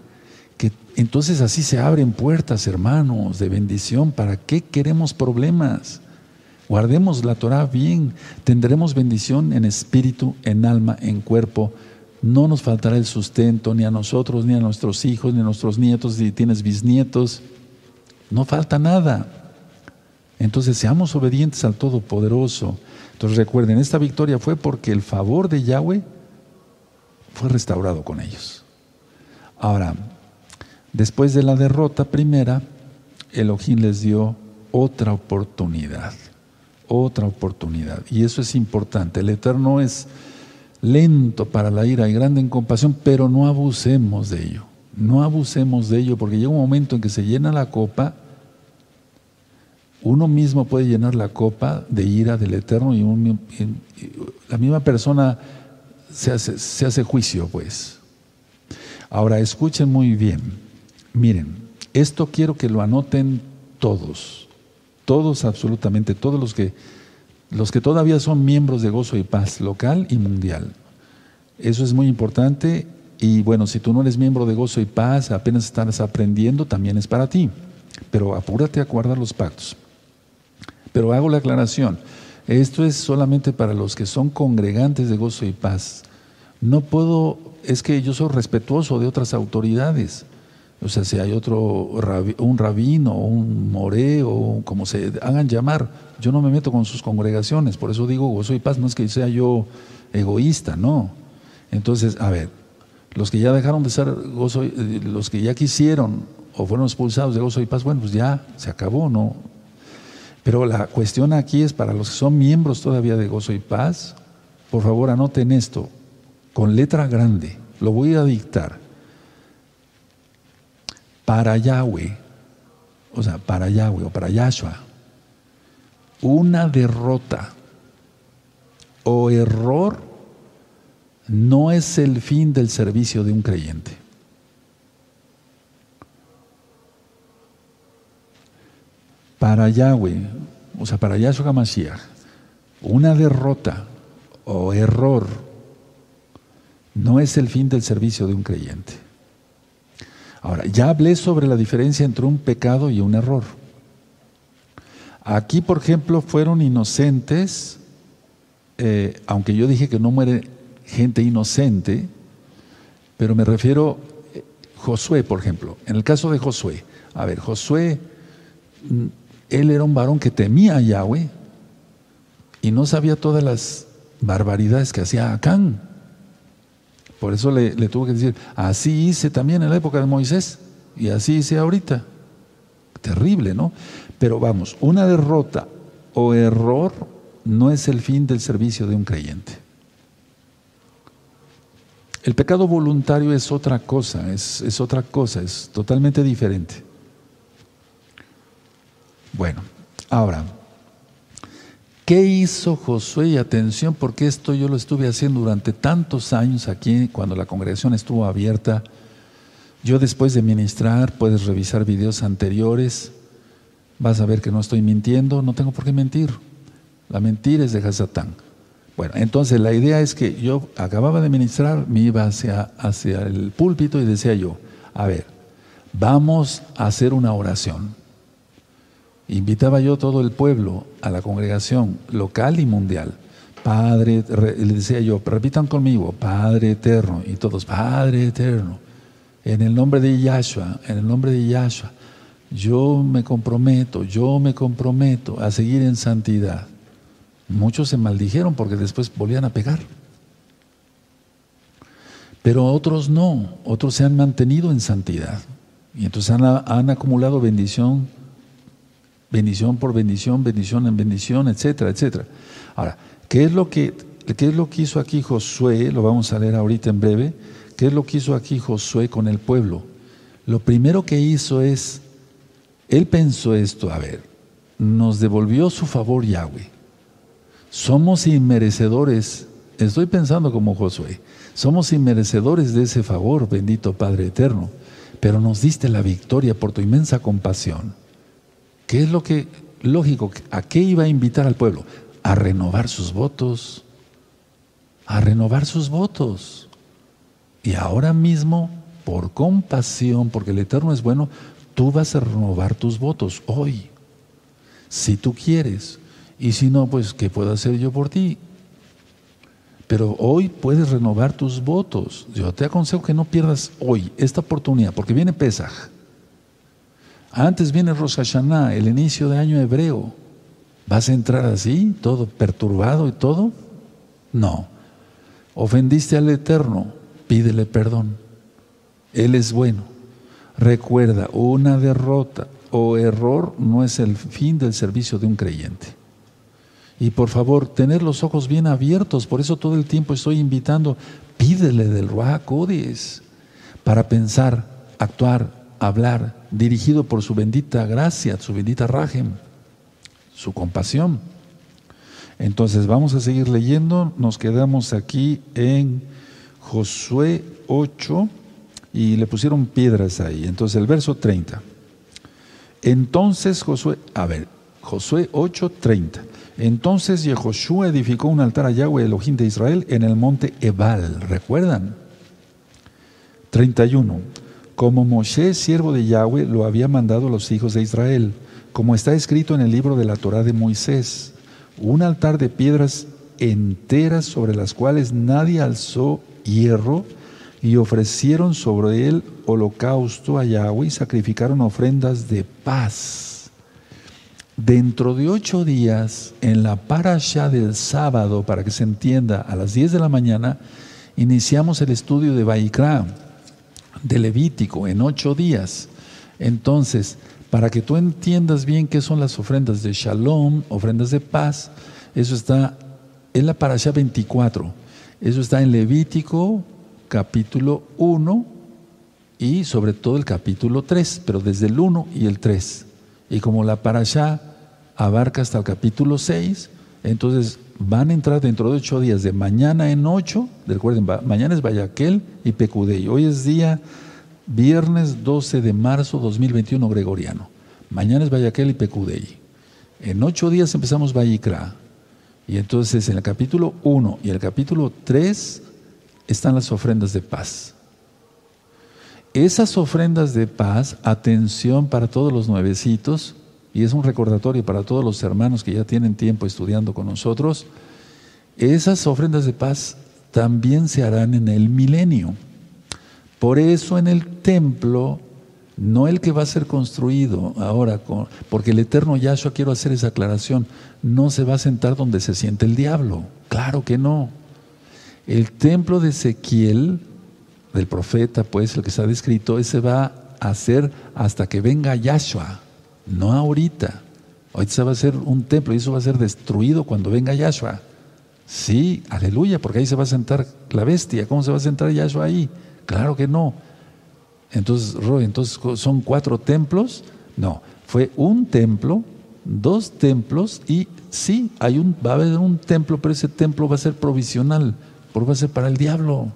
que entonces así se abren puertas, hermanos, de bendición. ¿Para qué queremos problemas? Guardemos la Torah bien, tendremos bendición en espíritu, en alma, en cuerpo. No nos faltará el sustento ni a nosotros, ni a nuestros hijos, ni a nuestros nietos, si tienes bisnietos. No falta nada. Entonces seamos obedientes al Todopoderoso. Entonces recuerden, esta victoria fue porque el favor de Yahweh fue restaurado con ellos. Ahora, después de la derrota primera, Elohim les dio otra oportunidad otra oportunidad. Y eso es importante. El Eterno es lento para la ira y grande en compasión, pero no abusemos de ello. No abusemos de ello, porque llega un momento en que se llena la copa, uno mismo puede llenar la copa de ira del Eterno y, la misma persona se hace, juicio, pues. Ahora, escuchen muy bien. Miren, esto quiero que lo anoten todos todos, absolutamente todos los que, los que todavía son miembros de Gozo y Paz, local y mundial. Eso es muy importante y bueno, si tú no eres miembro de Gozo y Paz, apenas estás aprendiendo, también es para ti. Pero apúrate a guardar los pactos. Pero hago la aclaración, esto es solamente para los que son congregantes de Gozo y Paz. No puedo, es que yo soy respetuoso de otras autoridades. O sea, si hay otro, un rabino, un moré, o como se hagan llamar, yo no me meto con sus congregaciones, por eso digo gozo y paz, no es que sea yo egoísta, no. Entonces, a ver, los que ya dejaron de ser gozo, eh, los que ya quisieron o fueron expulsados de gozo y paz, bueno, pues ya se acabó, ¿no? Pero la cuestión aquí es para los que son miembros todavía de gozo y paz, por favor anoten esto, con letra grande, lo voy a dictar para Yahweh, o sea, para Yahweh o para Yahshua, una derrota o error no es el fin del servicio de un creyente. Para Yahweh, o sea, para Yahshua Mashiach, una derrota o error no es el fin del servicio de un creyente. Ahora, ya hablé sobre la diferencia entre un pecado y un error. Aquí, por ejemplo, fueron inocentes, eh, aunque yo dije que no muere gente inocente, pero me refiero a eh, Josué, por ejemplo. En el caso de Josué, a ver, Josué, mm, él era un varón que temía a Yahweh y no sabía todas las barbaridades que hacía Acán. Por eso le, tuvo que decir, así hice también en la época de Moisés y así hice ahorita. Terrible, ¿no? Pero vamos, una derrota o error no es el fin del servicio de un creyente. El pecado voluntario es otra cosa, es, es otra cosa, es totalmente diferente. Bueno, ahora, ¿Qué hizo Josué? Y atención, porque esto yo lo estuve haciendo durante tantos años aquí, cuando la congregación estuvo abierta. Yo después de ministrar, puedes revisar videos anteriores, vas a ver que no estoy mintiendo, no tengo por qué mentir. La mentira es de Hasatán. Bueno, entonces la idea es que yo acababa de ministrar, me iba hacia, hacia el púlpito y decía yo, a ver, vamos a hacer una oración. Invitaba yo todo el pueblo, a la congregación local y mundial. Padre, le decía yo, repitan conmigo, Padre eterno, y todos, Padre eterno, en el nombre de Yahshua, en el nombre de Yahshua, yo me comprometo, yo me comprometo a seguir en santidad. Muchos se maldijeron porque después volvían a pegar. Pero otros no, otros se han mantenido en santidad. Y entonces han, han acumulado bendición bendición por bendición, bendición en bendición, etcétera, etcétera. Ahora, ¿qué es lo que ¿qué es lo que hizo aquí Josué? Lo vamos a leer ahorita en breve. ¿Qué es lo que hizo aquí Josué con el pueblo? Lo primero que hizo es, él pensó esto, a ver, nos devolvió su favor Yahweh. Somos inmerecedores, estoy pensando como Josué, somos inmerecedores de ese favor, bendito Padre Eterno, pero nos diste la victoria por tu inmensa compasión. ¿Qué es lo que, lógico, a qué iba a invitar al pueblo? A renovar sus votos, a renovar sus votos. Y ahora mismo, por compasión, porque el Eterno es bueno, tú vas a renovar tus votos hoy, si tú quieres. Y si no, pues, ¿qué puedo hacer yo por ti? Pero hoy puedes renovar tus votos. Yo te aconsejo que no pierdas hoy esta oportunidad, porque viene Pesaj. Antes viene Rosh Hashanah, el inicio de año hebreo. ¿Vas a entrar así, todo perturbado y todo? No. Ofendiste al Eterno, pídele perdón. Él es bueno. Recuerda, una derrota o error no es el fin del servicio de un creyente. Y por favor, tener los ojos bien abiertos. Por eso todo el tiempo estoy invitando, pídele del Ruach para pensar, actuar, hablar, dirigido por su bendita gracia, su bendita rajem, su compasión. Entonces vamos a seguir leyendo. Nos quedamos aquí en Josué 8 y le pusieron piedras ahí. Entonces el verso 30. Entonces Josué, a ver, Josué 8, 30. Entonces Yehoshua edificó un altar a Yahweh Elohim de Israel en el monte Ebal. ¿Recuerdan? 31. Como Moshe, siervo de Yahweh, lo había mandado a los hijos de Israel, como está escrito en el libro de la Torá de Moisés, un altar de piedras enteras sobre las cuales nadie alzó hierro, y ofrecieron sobre él holocausto a Yahweh y sacrificaron ofrendas de paz. Dentro de ocho días, en la parasha del sábado, para que se entienda, a las 10 de la mañana, iniciamos el estudio de Baikra, de Levítico, en ocho días. Entonces, para que tú entiendas bien qué son las ofrendas de Shalom, ofrendas de paz, eso está en la parasha 24. Eso está en Levítico, capítulo 1 y sobre todo el capítulo 3, pero desde el 1 y el 3. Y como la parasha abarca hasta el capítulo 6, entonces van a entrar dentro de ocho días, de mañana en ocho, recuerden, mañana es Vayaquel y Pecudey, hoy es día viernes 12 de marzo 2021 gregoriano, mañana es Vayaquel y Pecudey. En ocho días empezamos Vayikra, y entonces en el capítulo 1 y el capítulo 3 están las ofrendas de paz. Esas ofrendas de paz, atención para todos los nuevecitos, y es un recordatorio para todos los hermanos que ya tienen tiempo estudiando con nosotros, esas ofrendas de paz también se harán en el milenio. Por eso en el templo, no el que va a ser construido ahora, porque el eterno Yahshua, quiero hacer esa aclaración, no se va a sentar donde se siente el diablo. Claro que no. El templo de Ezequiel, del profeta, pues el que está descrito, ese va a hacer hasta que venga Yahshua no ahorita. Ahorita va a hacer un templo y eso va a ser destruido cuando venga Yahshua. Sí, aleluya, porque ahí se va a sentar la bestia. ¿Cómo se va a sentar Yahshua ahí? Claro que no. Entonces, entonces son cuatro templos. No, fue un templo, dos templos y sí, hay un, va a haber un templo, pero ese templo va a ser provisional, porque va a ser para el diablo.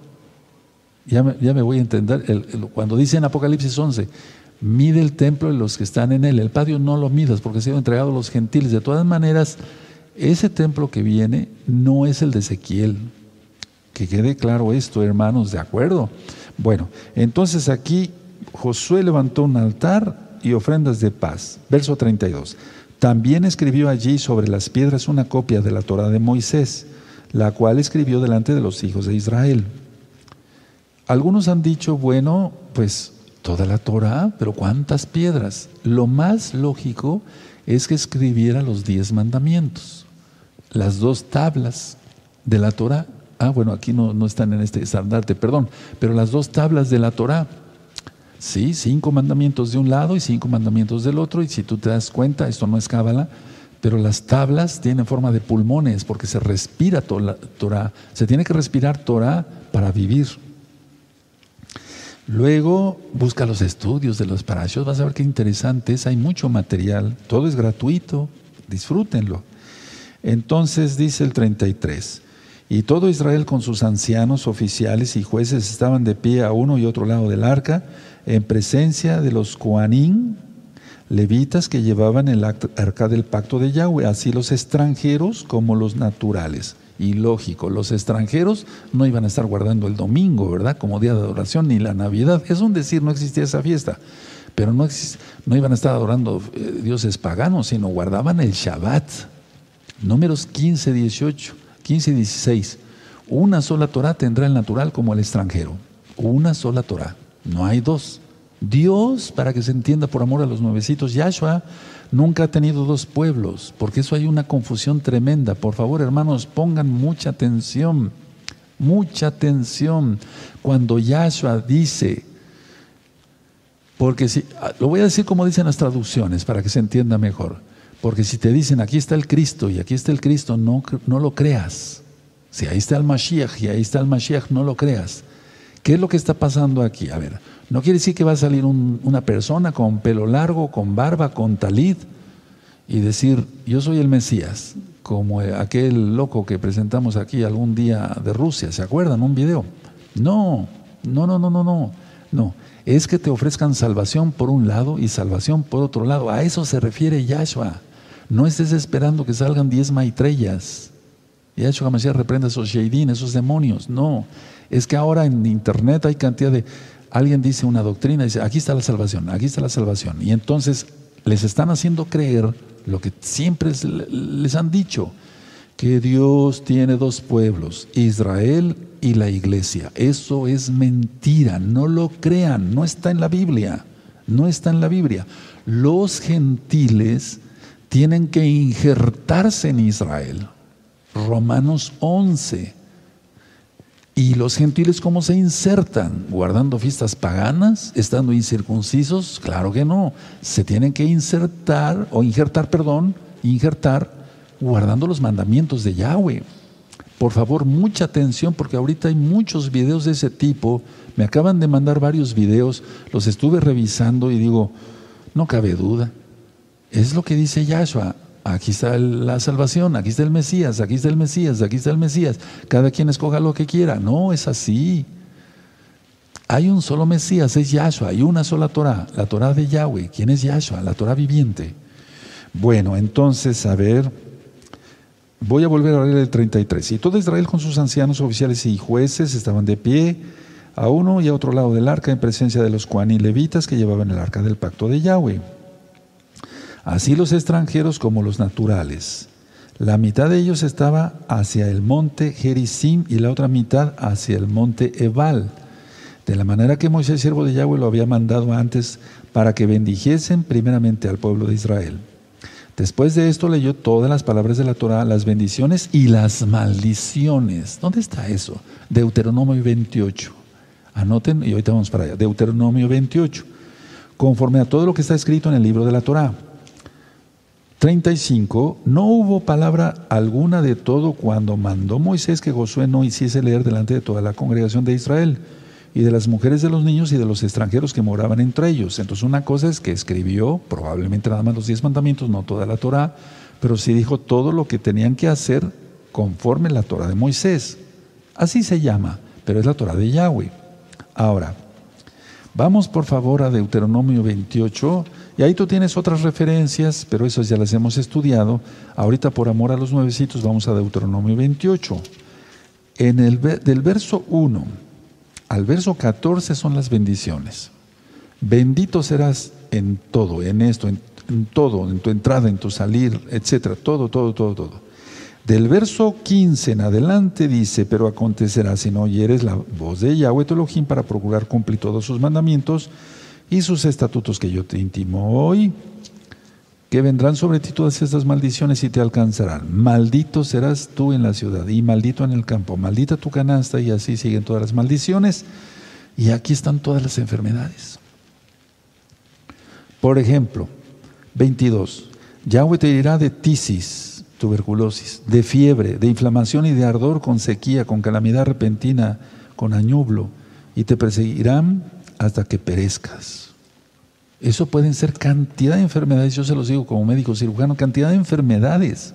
Ya me, voy a entender. cuando dice en Apocalipsis 11, mide el templo y los que están en él. El patio no lo midas porque ha entregado a los gentiles. De todas maneras, ese templo que viene no es el de Ezequiel. Que quede claro esto, hermanos, ¿de acuerdo? Bueno, entonces aquí Josué levantó un altar y ofrendas de paz. Verso 32. También escribió allí sobre las piedras una copia de la Torah de Moisés, la cual escribió delante de los hijos de Israel. Algunos han dicho, bueno, pues toda la Torah, pero ¿cuántas piedras? Lo más lógico es que escribiera los diez mandamientos, las dos tablas de la Torah. Ah, bueno, aquí no, no están en este estandarte, perdón, pero las dos tablas de la Torah. Sí, cinco mandamientos de un lado y cinco mandamientos del otro, y si tú te das cuenta, esto no es cábala, pero las tablas tienen forma de pulmones porque se respira Torah. Se tiene que respirar Torah para vivir. Luego busca los estudios de los parashos, vas a ver qué interesantes, hay mucho material, todo es gratuito, disfrútenlo. Entonces dice el 33, y todo Israel con sus ancianos, oficiales y jueces estaban de pie a uno y otro lado del arca, en presencia de los Koanín, levitas que llevaban el arca del pacto de Yahweh, así los extranjeros como los naturales. Y lógico, los extranjeros no iban a estar guardando el domingo, ¿verdad? Como día de adoración, ni la Navidad. Es un decir, no existía esa fiesta. Pero no, no iban a estar adorando eh, dioses paganos, sino guardaban el Shabbat. Números 15, 18. 15 y 16. Una sola Torah tendrá el natural como el extranjero. Una sola Torah. No hay dos. Dios, para que se entienda por amor a los nuevecitos, Yahshua nunca ha tenido dos pueblos, porque eso hay una confusión tremenda. Por favor, hermanos, pongan mucha atención, mucha atención cuando Yahshua dice, porque si, ah, lo voy a decir como dicen las traducciones, para que se entienda mejor. Porque si te dicen aquí está el Cristo y aquí está el Cristo, no, no lo creas. Si ahí está el Mashiach y ahí está el Mashiach, no lo creas. ¿Qué es lo que está pasando aquí? A ver, no quiere decir que va a salir una persona con pelo largo, con barba, con talid y decir, yo soy el Mesías, como aquel loco que presentamos aquí algún día de Rusia, ¿se acuerdan? Un video. No, no, no, no, no, no. No, es que te ofrezcan salvación por un lado y salvación por otro lado. A eso se refiere Yahshua. No estés esperando que salgan diez maitrellas. Y hecho Mashiach reprenda esos sheidín, esos demonios. No, es que ahora en internet hay cantidad de... Alguien dice una doctrina, dice, aquí está la salvación, aquí está la salvación. Y entonces les están haciendo creer lo que siempre les han dicho, que Dios tiene dos pueblos, Israel y la iglesia. Eso es mentira, no lo crean, no está en la Biblia, no está en la Biblia. Los gentiles tienen que injertarse en Israel. Romanos 11. ¿Y los gentiles cómo se insertan? ¿Guardando fiestas paganas? ¿Estando incircuncisos? Claro que no. Se tienen que insertar, o injertar, perdón, injertar, guardando los mandamientos de Yahweh. Por favor, mucha atención porque ahorita hay muchos videos de ese tipo. Me acaban de mandar varios videos, los estuve revisando y digo, no cabe duda. Es lo que dice Yahshua. Aquí está la salvación, aquí está el Mesías, aquí está el Mesías, aquí está el Mesías. Cada quien escoja lo que quiera. No, es así. Hay un solo Mesías, es Yahshua. Hay una sola Torah, la Torah de Yahweh. ¿Quién es Yahshua? La Torah viviente. Bueno, entonces, a ver, voy a volver a leer el 33. Y todo Israel con sus ancianos, oficiales y jueces estaban de pie a uno y a otro lado del arca en presencia de los cuan y levitas que llevaban el arca del pacto de Yahweh así los extranjeros como los naturales. La mitad de ellos estaba hacia el monte Gerizim y la otra mitad hacia el monte Ebal, de la manera que Moisés, siervo de Yahweh, lo había mandado antes para que bendijesen primeramente al pueblo de Israel. Después de esto leyó todas las palabras de la Torah, las bendiciones y las maldiciones. ¿Dónde está eso? Deuteronomio 28. Anoten y ahorita vamos para allá. Deuteronomio 28. Conforme a todo lo que está escrito en el libro de la Torah. 35, no hubo palabra alguna de todo cuando mandó Moisés que Josué no hiciese leer delante de toda la congregación de Israel y de las mujeres de los niños y de los extranjeros que moraban entre ellos. Entonces una cosa es que escribió probablemente nada más los diez mandamientos, no toda la Torah, pero sí dijo todo lo que tenían que hacer conforme la Torah de Moisés. Así se llama, pero es la Torah de Yahweh. Ahora, vamos por favor a Deuteronomio 28 y ahí tú tienes otras referencias, pero esas ya las hemos estudiado. Ahorita por amor a los nuevecitos vamos a Deuteronomio 28. En el, del verso 1 al verso 14 son las bendiciones. Bendito serás en todo, en esto, en, todo, en tu entrada, en tu salir, etcétera, todo, todo, todo, todo. Del verso 15 en adelante dice, pero acontecerá si no oyeres la voz de Yahweh tu para procurar cumplir todos sus mandamientos y sus estatutos que yo te intimo hoy, que vendrán sobre ti todas estas maldiciones y te alcanzarán. Maldito serás tú en la ciudad y maldito en el campo, maldita tu canasta y así siguen todas las maldiciones. Y aquí están todas las enfermedades. Por ejemplo, 22. Yahweh te dirá de tisis, tuberculosis, de fiebre, de inflamación y de ardor con sequía, con calamidad repentina, con añublo, y te perseguirán hasta que perezcas. Eso pueden ser cantidad de enfermedades, yo se los digo como médico cirujano, cantidad de enfermedades.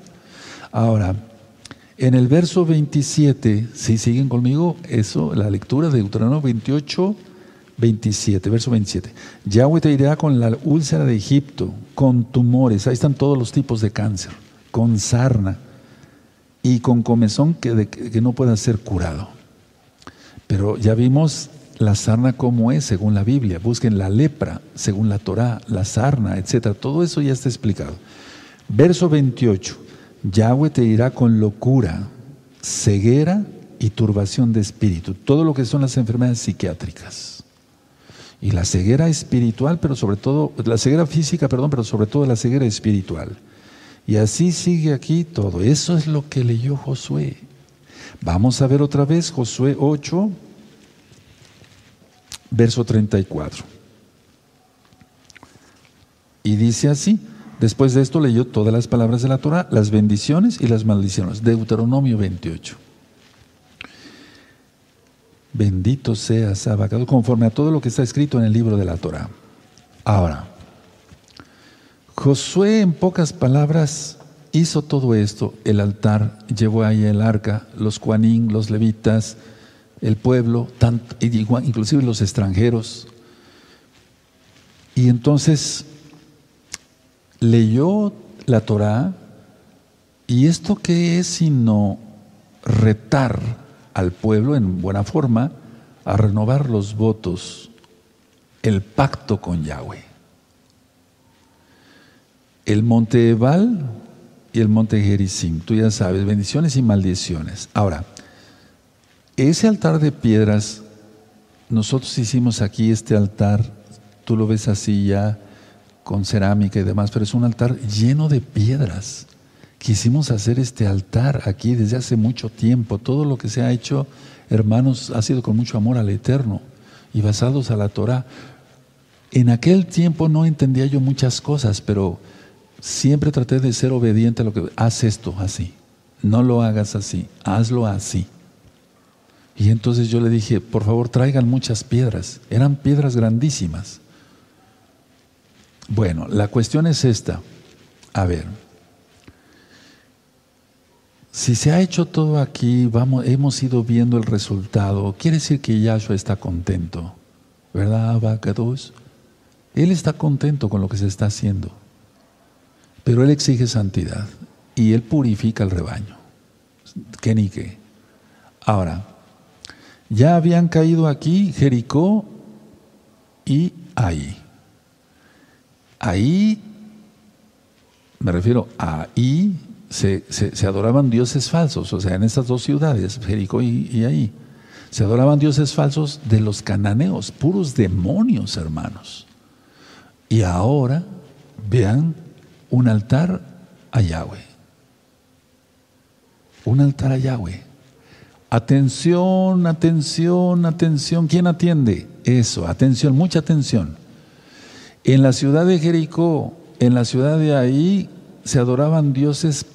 Ahora, en el verso 27, si siguen conmigo, eso, la lectura de Deuteronomio 28, 27, verso 27. Yahweh te irá con la úlcera de Egipto, con tumores, ahí están todos los tipos de cáncer, con sarna y con comezón que, que no pueda ser curado. Pero ya vimos la sarna como es según la Biblia. Busquen la lepra según la Torah, la sarna, etc. Todo eso ya está explicado. Verso 28. Yahweh te irá con locura, ceguera y turbación de espíritu. Todo lo que son las enfermedades psiquiátricas. Y la ceguera espiritual, pero sobre todo, la ceguera física, perdón, pero sobre todo la ceguera espiritual. Y así sigue aquí todo. Eso es lo que leyó Josué. Vamos a ver otra vez Josué 8, verso 34. Y dice así, Después de esto leyó todas las palabras de la Torah, las bendiciones y las maldiciones. Deuteronomio 28. Bendito seas, abacado, conforme a todo lo que está escrito en el libro de la Torah. Ahora, Josué en pocas palabras hizo todo esto, el altar, llevó ahí el arca, los cuanín, los levitas, el pueblo, inclusive los extranjeros. Y entonces leyó la Torah y esto qué es sino retar al pueblo en buena forma a renovar los votos, el pacto con Yahweh. El monte Ebal y el monte Gerizim, tú ya sabes, bendiciones y maldiciones. Ahora, ese altar de piedras, nosotros hicimos aquí este altar, tú lo ves así ya, con cerámica y demás, pero es un altar lleno de piedras. Quisimos hacer este altar aquí desde hace mucho tiempo. Todo lo que se ha hecho, hermanos, ha sido con mucho amor al Eterno y basados a la Torah. En aquel tiempo no entendía yo muchas cosas, pero siempre traté de ser obediente a lo que haz esto así. No lo hagas así, hazlo así. Y entonces yo le dije, por favor, traigan muchas piedras. Eran piedras grandísimas. Bueno, la cuestión es esta. A ver, si se ha hecho todo aquí, vamos, hemos ido viendo el resultado, quiere decir que Yahshua está contento, ¿verdad, Abacados? Él está contento con lo que se está haciendo, pero Él exige santidad y Él purifica el rebaño. ¿Qué ni qué? Ahora, ya habían caído aquí Jericó y ahí. Ahí, me refiero, ahí se, se, adoraban dioses falsos, o sea, en estas dos ciudades, Jericó y, ahí, se adoraban dioses falsos de los cananeos, puros demonios, hermanos. Y ahora, vean, un altar a Yahweh. Un altar a Yahweh. Atención, atención, atención. ¿Quién atiende? Eso, atención, mucha atención. En la ciudad de Jericó, en la ciudad de ahí, se adoraban dioses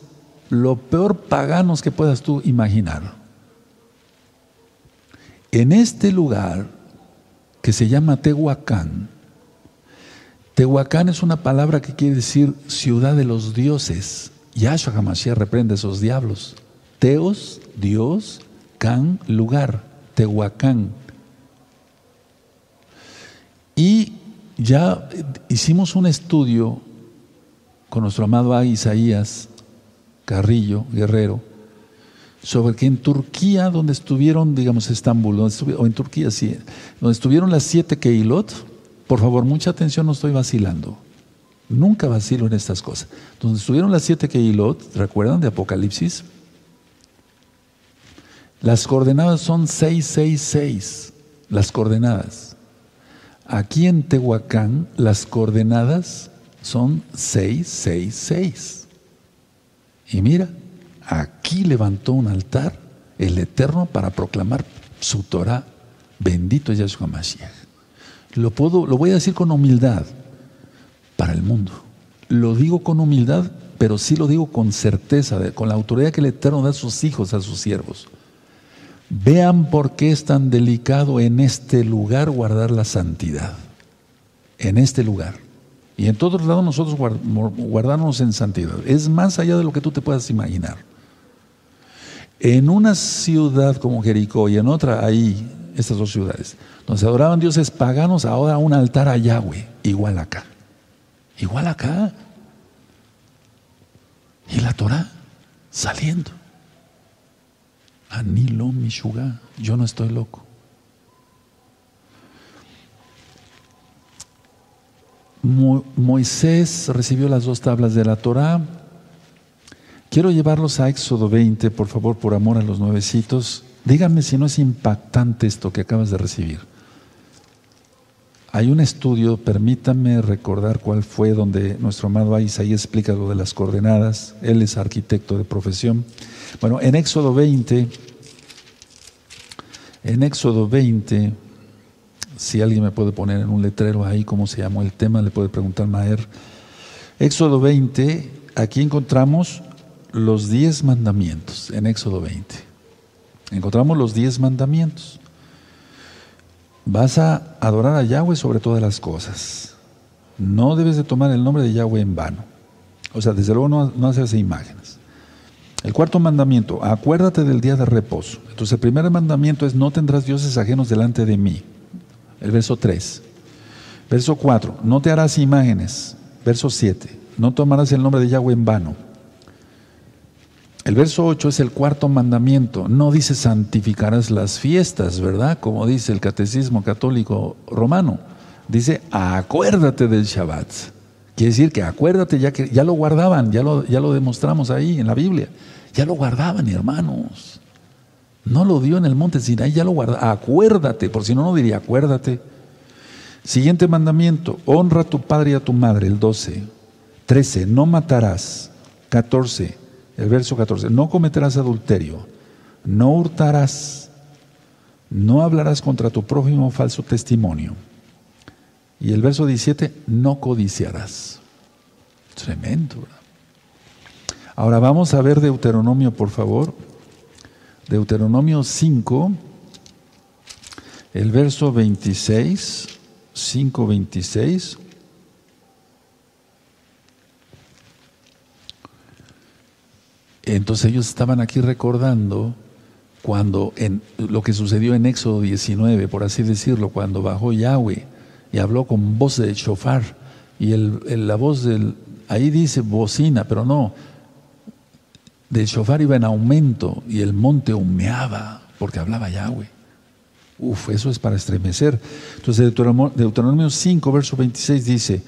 lo peor paganos que puedas tú imaginar. En este lugar, que se llama Tehuacán, Tehuacán es una palabra que quiere decir ciudad de los dioses. Yahshua HaMashiach reprende esos diablos. Teos, Dios, Lugar. Tehuacán. Y ya hicimos un estudio con nuestro amado Isaías Carrillo, guerrero, sobre que en Turquía, donde estuvieron, digamos, Estambul, o en Turquía, sí, donde estuvieron las siete Keilot, por favor, mucha atención, no estoy vacilando. Nunca vacilo en estas cosas. Donde estuvieron las siete Keilot, ¿recuerdan de Apocalipsis? Las coordenadas son 666, las coordenadas. Aquí en Tehuacán las coordenadas son 666. Y mira, aquí levantó un altar el Eterno para proclamar su Torah. Bendito Yahshua Mashiach. Lo, puedo, lo voy a decir con humildad para el mundo. lo digo con humildad, pero sí lo digo con certeza, con la autoridad que el Eterno da a sus hijos, a sus siervos. Vean por qué es tan delicado en este lugar guardar la santidad. En este lugar. Y en todos lados nosotros guardarnos en santidad. Es más allá de lo que tú te puedas imaginar. En una ciudad como Jericó y en otra ahí, estas dos ciudades, donde se adoraban dioses paganos, ahora un altar a Yahweh, igual acá. Igual acá. Y la Torah saliendo. Anilo Mishuga, yo no estoy loco. Moisés recibió las dos tablas de la Torah. Quiero llevarlos a Éxodo 20, por favor, por amor a los nuevecitos. Díganme si no es impactante esto que acabas de recibir. Hay un estudio, permítame recordar cuál fue, donde nuestro amado Isaías explica lo de las coordenadas. Él es arquitecto de profesión. Bueno, en Éxodo 20, en Éxodo 20, si alguien me puede poner en un letrero ahí cómo se llamó el tema, le puede preguntar Maer. Éxodo 20, aquí encontramos los diez mandamientos, en Éxodo 20. Encontramos los diez mandamientos. Vas a adorar a Yahweh sobre todas las cosas. No debes de tomar el nombre de Yahweh en vano. O sea, desde luego no, no haces imágenes. El cuarto mandamiento, acuérdate del día de reposo. Entonces el primer mandamiento es no tendrás dioses ajenos delante de mí. El verso 3. Verso 4, no te harás imágenes. Verso 7, no tomarás el nombre de Yahweh en vano. El verso 8 es el cuarto mandamiento. No dice santificarás las fiestas, ¿verdad? Como dice el catecismo católico romano. Dice acuérdate del Shabbat. Quiere decir que acuérdate, ya que ya lo guardaban, ya lo, ya lo demostramos ahí en la Biblia. Ya lo guardaban, hermanos. No lo dio en el monte Sinaí, ya lo guardaban. Acuérdate, por si no, no diría acuérdate. Siguiente mandamiento, honra a tu padre y a tu madre, el 12. 13, no matarás. 14, el verso 14, no cometerás adulterio, no hurtarás, no hablarás contra tu prójimo falso testimonio. Y el verso 17, no codiciarás. Tremendo. Ahora vamos a ver Deuteronomio, por favor. Deuteronomio 5, el verso 26, 5, 26. Entonces ellos estaban aquí recordando cuando en lo que sucedió en Éxodo 19, por así decirlo, cuando bajó Yahweh y habló con voz de shofar y el, la voz del ahí dice bocina, pero no del shofar iba en aumento y el monte humeaba porque hablaba Yahweh. Uf, eso es para estremecer. Entonces Deuteronomio 5, verso 26 dice,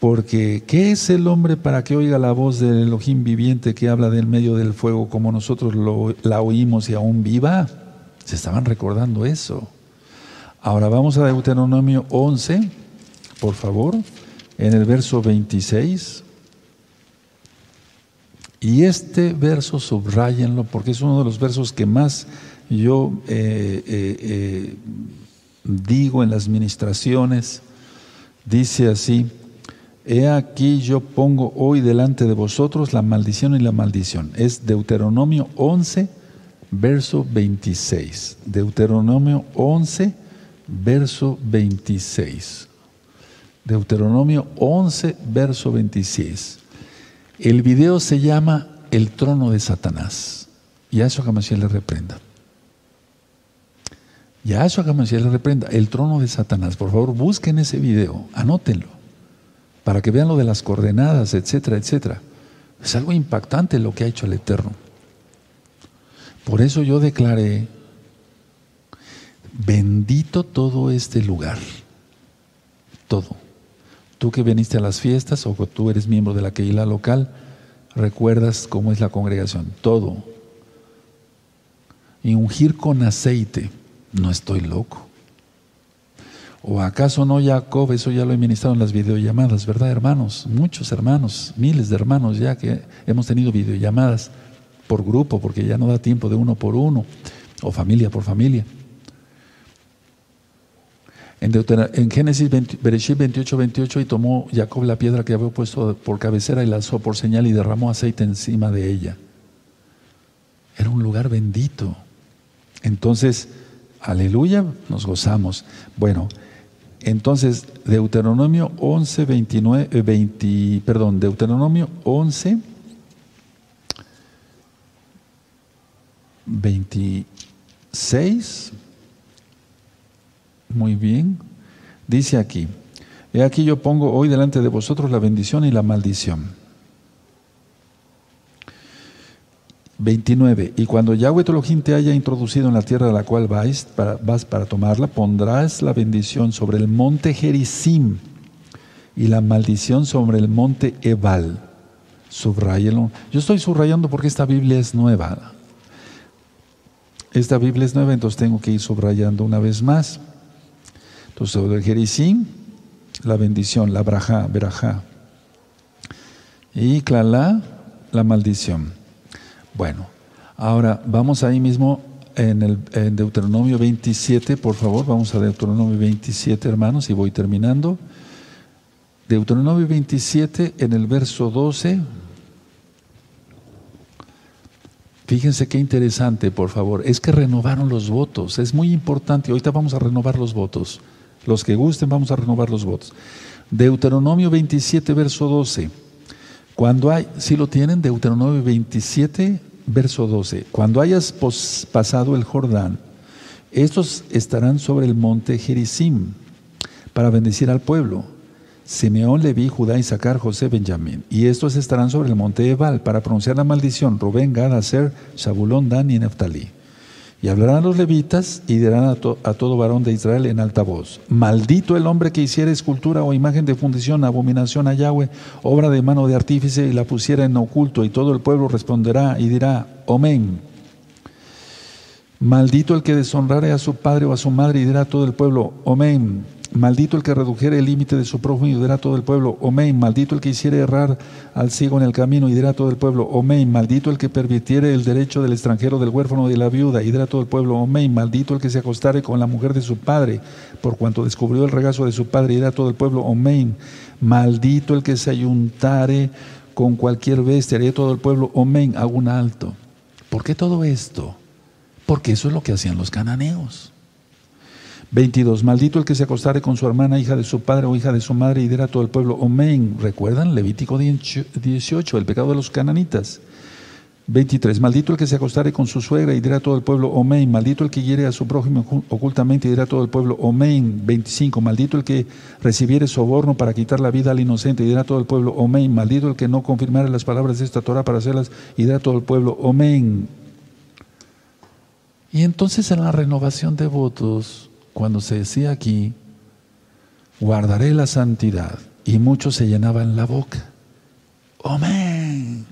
porque, ¿qué es el hombre para que oiga la voz del Elohim viviente que habla del medio del fuego como nosotros la oímos y aún viva? Se estaban recordando eso. Ahora vamos a Deuteronomio 11, por favor, en el verso 26. Y este verso subrayenlo porque es uno de los versos que más yo eh, eh, eh, digo en las ministraciones. Dice así, He aquí yo pongo hoy delante de vosotros la maldición y la maldición. Es Deuteronomio 11, verso 26. Deuteronomio 11, verso 26. Deuteronomio 11, verso 26. El video se llama El trono de Satanás. Y a eso le reprenda. Y a eso le reprenda. El trono de Satanás. Por favor, busquen ese video, anótenlo para que vean lo de las coordenadas, etcétera, etcétera. Es algo impactante lo que ha hecho el Eterno. Por eso yo declaré, bendito todo este lugar, todo. Tú que viniste a las fiestas o tú eres miembro de la Keila local, recuerdas cómo es la congregación, todo. Y ungir con aceite, no estoy loco. ¿O acaso no Jacob? Eso ya lo he ministrado en las videollamadas, ¿verdad, hermanos? Muchos hermanos, miles de hermanos ya que hemos tenido videollamadas por grupo, porque ya no da tiempo de uno por uno, o familia por familia. En, Génesis 20 Bereshit 28, 28, y tomó Jacob la piedra que había puesto por cabecera y la alzó por señal y derramó aceite encima de ella. Era un lugar bendito. Entonces, aleluya, nos gozamos. Bueno, entonces, Deuteronomio 11, 29, eh, 20, perdón, Deuteronomio 11, 26, muy bien, dice aquí, he aquí yo pongo hoy delante de vosotros la bendición y la maldición. 29. Y cuando Yahweh tu Elohim te haya introducido en la tierra a la cual vas para tomarla, pondrás la bendición sobre el monte Gerizim y la maldición sobre el monte Ebal. Subráyelo. Yo estoy subrayando porque esta Biblia es nueva. Esta Biblia es nueva, entonces tengo que ir subrayando una vez más. Entonces, sobre el Gerizim, la bendición, la braja, verajá. Y Clalá, la maldición. Bueno, ahora vamos ahí mismo en, el, Deuteronomio 27, por favor, vamos a Deuteronomio 27, hermanos, y voy terminando. Deuteronomio 27, en el verso 12. Fíjense qué interesante, por favor. Es que renovaron los votos. Es muy importante. Ahorita vamos a renovar los votos. Los que gusten, vamos a renovar los votos. Deuteronomio 27, verso 12. Cuando hay, si lo tienen, Deuteronomio 27, verso 12. Cuando hayas pasado el Jordán, estos estarán sobre el monte Gerizim para bendecir al pueblo. Simeón, Leví, Judá, Isaacar, José, Benjamín. Y estos estarán sobre el monte Ebal para pronunciar la maldición. Rubén, Gad, Aser, Zabulón, Dan y Neftalí. Y hablarán los levitas y dirán a, to- a todo varón de Israel en alta voz: Maldito el hombre que hiciera escultura o imagen de fundición, abominación a Yahweh, obra de mano de artífice y la pusiera en oculto. Y todo el pueblo responderá y dirá: Amén. Maldito el que deshonrare a su padre o a su madre y dirá todo el pueblo, amén. Maldito el que redujere el límite de su prójimo y dirá todo el pueblo, amén. Maldito el que hiciere errar al ciego en el camino y dirá todo el pueblo, amén. Maldito el que permitiere el derecho del extranjero, del huérfano y de la viuda y dirá todo el pueblo, amén. Maldito el que se acostare con la mujer de su padre, por cuanto descubrió el regazo de su padre y dirá todo el pueblo, amén. Maldito el que se ayuntare con cualquier bestia, dirá todo el pueblo, amén. Hago un alto. ¿Por qué todo esto? Porque eso es lo que hacían los cananeos. 22. Maldito el que se acostare con su hermana, hija de su padre o hija de su madre, y dirá a todo el pueblo, amén. ¿Recuerdan? Levítico 18, el pecado de los cananitas. 23. Maldito el que se acostare con su suegra, y dirá a todo el pueblo, amén. Maldito el que hiere a su prójimo ocultamente, y dirá a todo el pueblo, amén. 25. Maldito el que recibiere soborno para quitar la vida al inocente, y dirá a todo el pueblo, amén. Maldito el que no confirmare las palabras de esta Torah para hacerlas, y dirá a todo el pueblo, amén. Y entonces en la renovación de votos, cuando se decía aquí, guardaré la santidad, y muchos se llenaban la boca. Amén.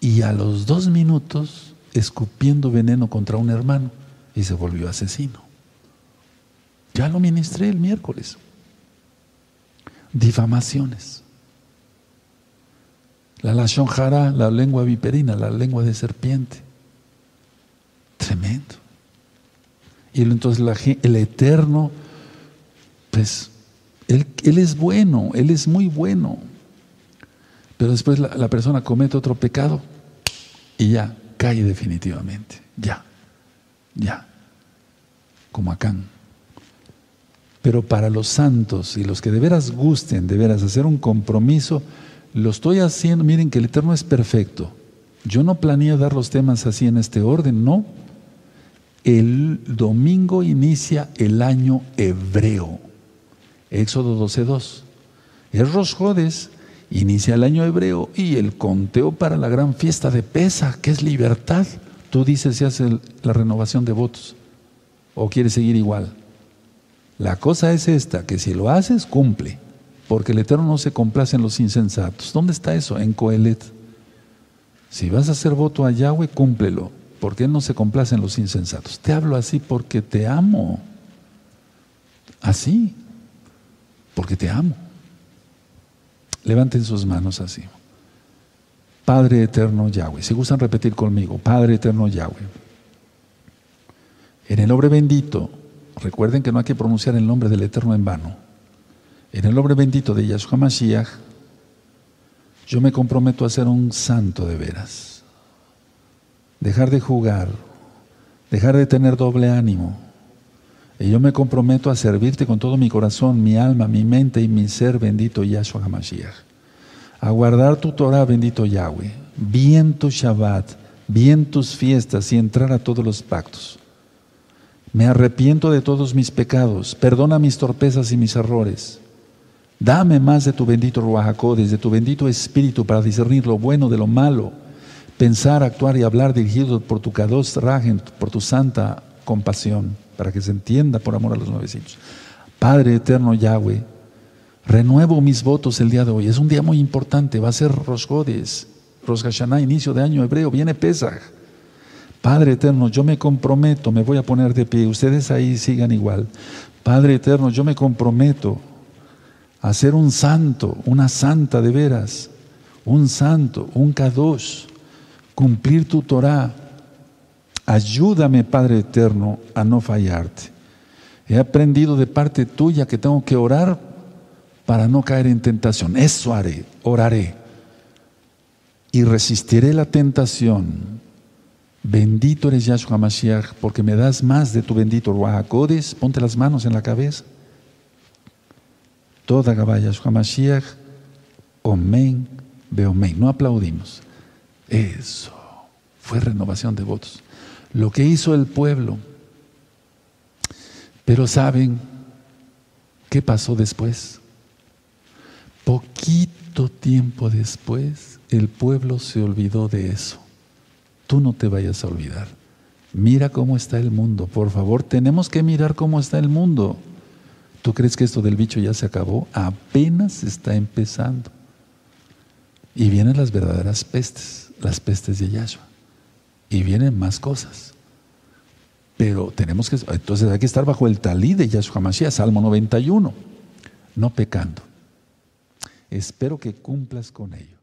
Y a los dos minutos, escupiendo veneno contra un hermano, y se volvió asesino. Ya lo ministré el miércoles. Difamaciones. La lashon jara, la lengua viperina, la lengua de serpiente. Tremendo. Y entonces la el Eterno, pues, él, él es bueno, Él es muy bueno. Pero después la, la persona comete otro pecado y ya cae definitivamente. Ya, ya. Como Acán. Pero para los santos y los que de veras gusten, de veras hacer un compromiso, lo estoy haciendo. Miren que el Eterno es perfecto. Yo no planeé dar los temas así en este orden, no. El domingo inicia el año hebreo. Éxodo 12.2. Es Rosjodes, inicia el año hebreo y el conteo para la gran fiesta de Pesa, que es libertad. Tú dices si hace el- la renovación de votos o quieres seguir igual. La cosa es esta, que si lo haces, cumple, porque el Eterno no se complace en los insensatos. ¿Dónde está eso? En Coelet. Si vas a hacer voto a Yahweh, cúmplelo, porque Él no se complace en los insensatos. Te hablo así porque te amo. Así, porque te amo. Levanten sus manos así. Padre eterno Yahweh. Si gustan repetir conmigo, Padre eterno Yahweh. En el nombre bendito recuerden que no hay que pronunciar el nombre del Eterno en vano. En el nombre bendito de Yahshua Mashiach, yo me comprometo a ser un santo de veras. Dejar de jugar, dejar de tener doble ánimo. Y yo me comprometo a servirte con todo mi corazón, mi alma, mi mente y mi ser, bendito Yahshua HaMashiach. A guardar tu Torah, bendito Yahweh. Bien tu Shabbat, bien tus fiestas y entrar a todos los pactos. Me arrepiento de todos mis pecados, perdona mis torpezas y mis errores. Dame más de tu bendito Ruajacodes, de tu bendito Espíritu para discernir lo bueno de lo malo, pensar, actuar y hablar dirigido por tu Kadosh Ragen, por tu santa compasión, para que se entienda por amor a los nuevecitos. Padre eterno Yahweh, renuevo mis votos el día de hoy. Es un día muy importante, va a ser Rosgodes, Rosh inicio de año hebreo, viene Pesach. Padre eterno, yo me comprometo, me voy a poner de pie, ustedes ahí sigan igual. Padre eterno, yo me comprometo a ser un santo, una santa de veras, un santo, un kadosh, cumplir tu Torah. Ayúdame, Padre eterno, a no fallarte. He aprendido de parte tuya que tengo que orar para no caer en tentación. Eso haré, oraré. Y resistiré la tentación Bendito eres Yahshua Mashiach, porque me das más de tu bendito Ruajacodes. Ponte las manos en la cabeza. Toda Gabá Yahshua Mashiach, Omen, Beomen. No aplaudimos. Eso fue renovación de votos. Lo que hizo el pueblo. Pero ¿saben qué pasó después? Poquito tiempo después, el pueblo se olvidó de eso tú no te vayas a olvidar. Mira cómo está el mundo, por favor, tenemos que mirar cómo está el mundo. ¿Tú crees que esto del bicho ya se acabó? Apenas está empezando. Y vienen las verdaderas pestes, las pestes de Yahshua. Y vienen más cosas. Pero tenemos que, entonces hay que estar bajo el talí de Yahshua Mashiach, Salmo 91, no pecando. Espero que cumplas con ello.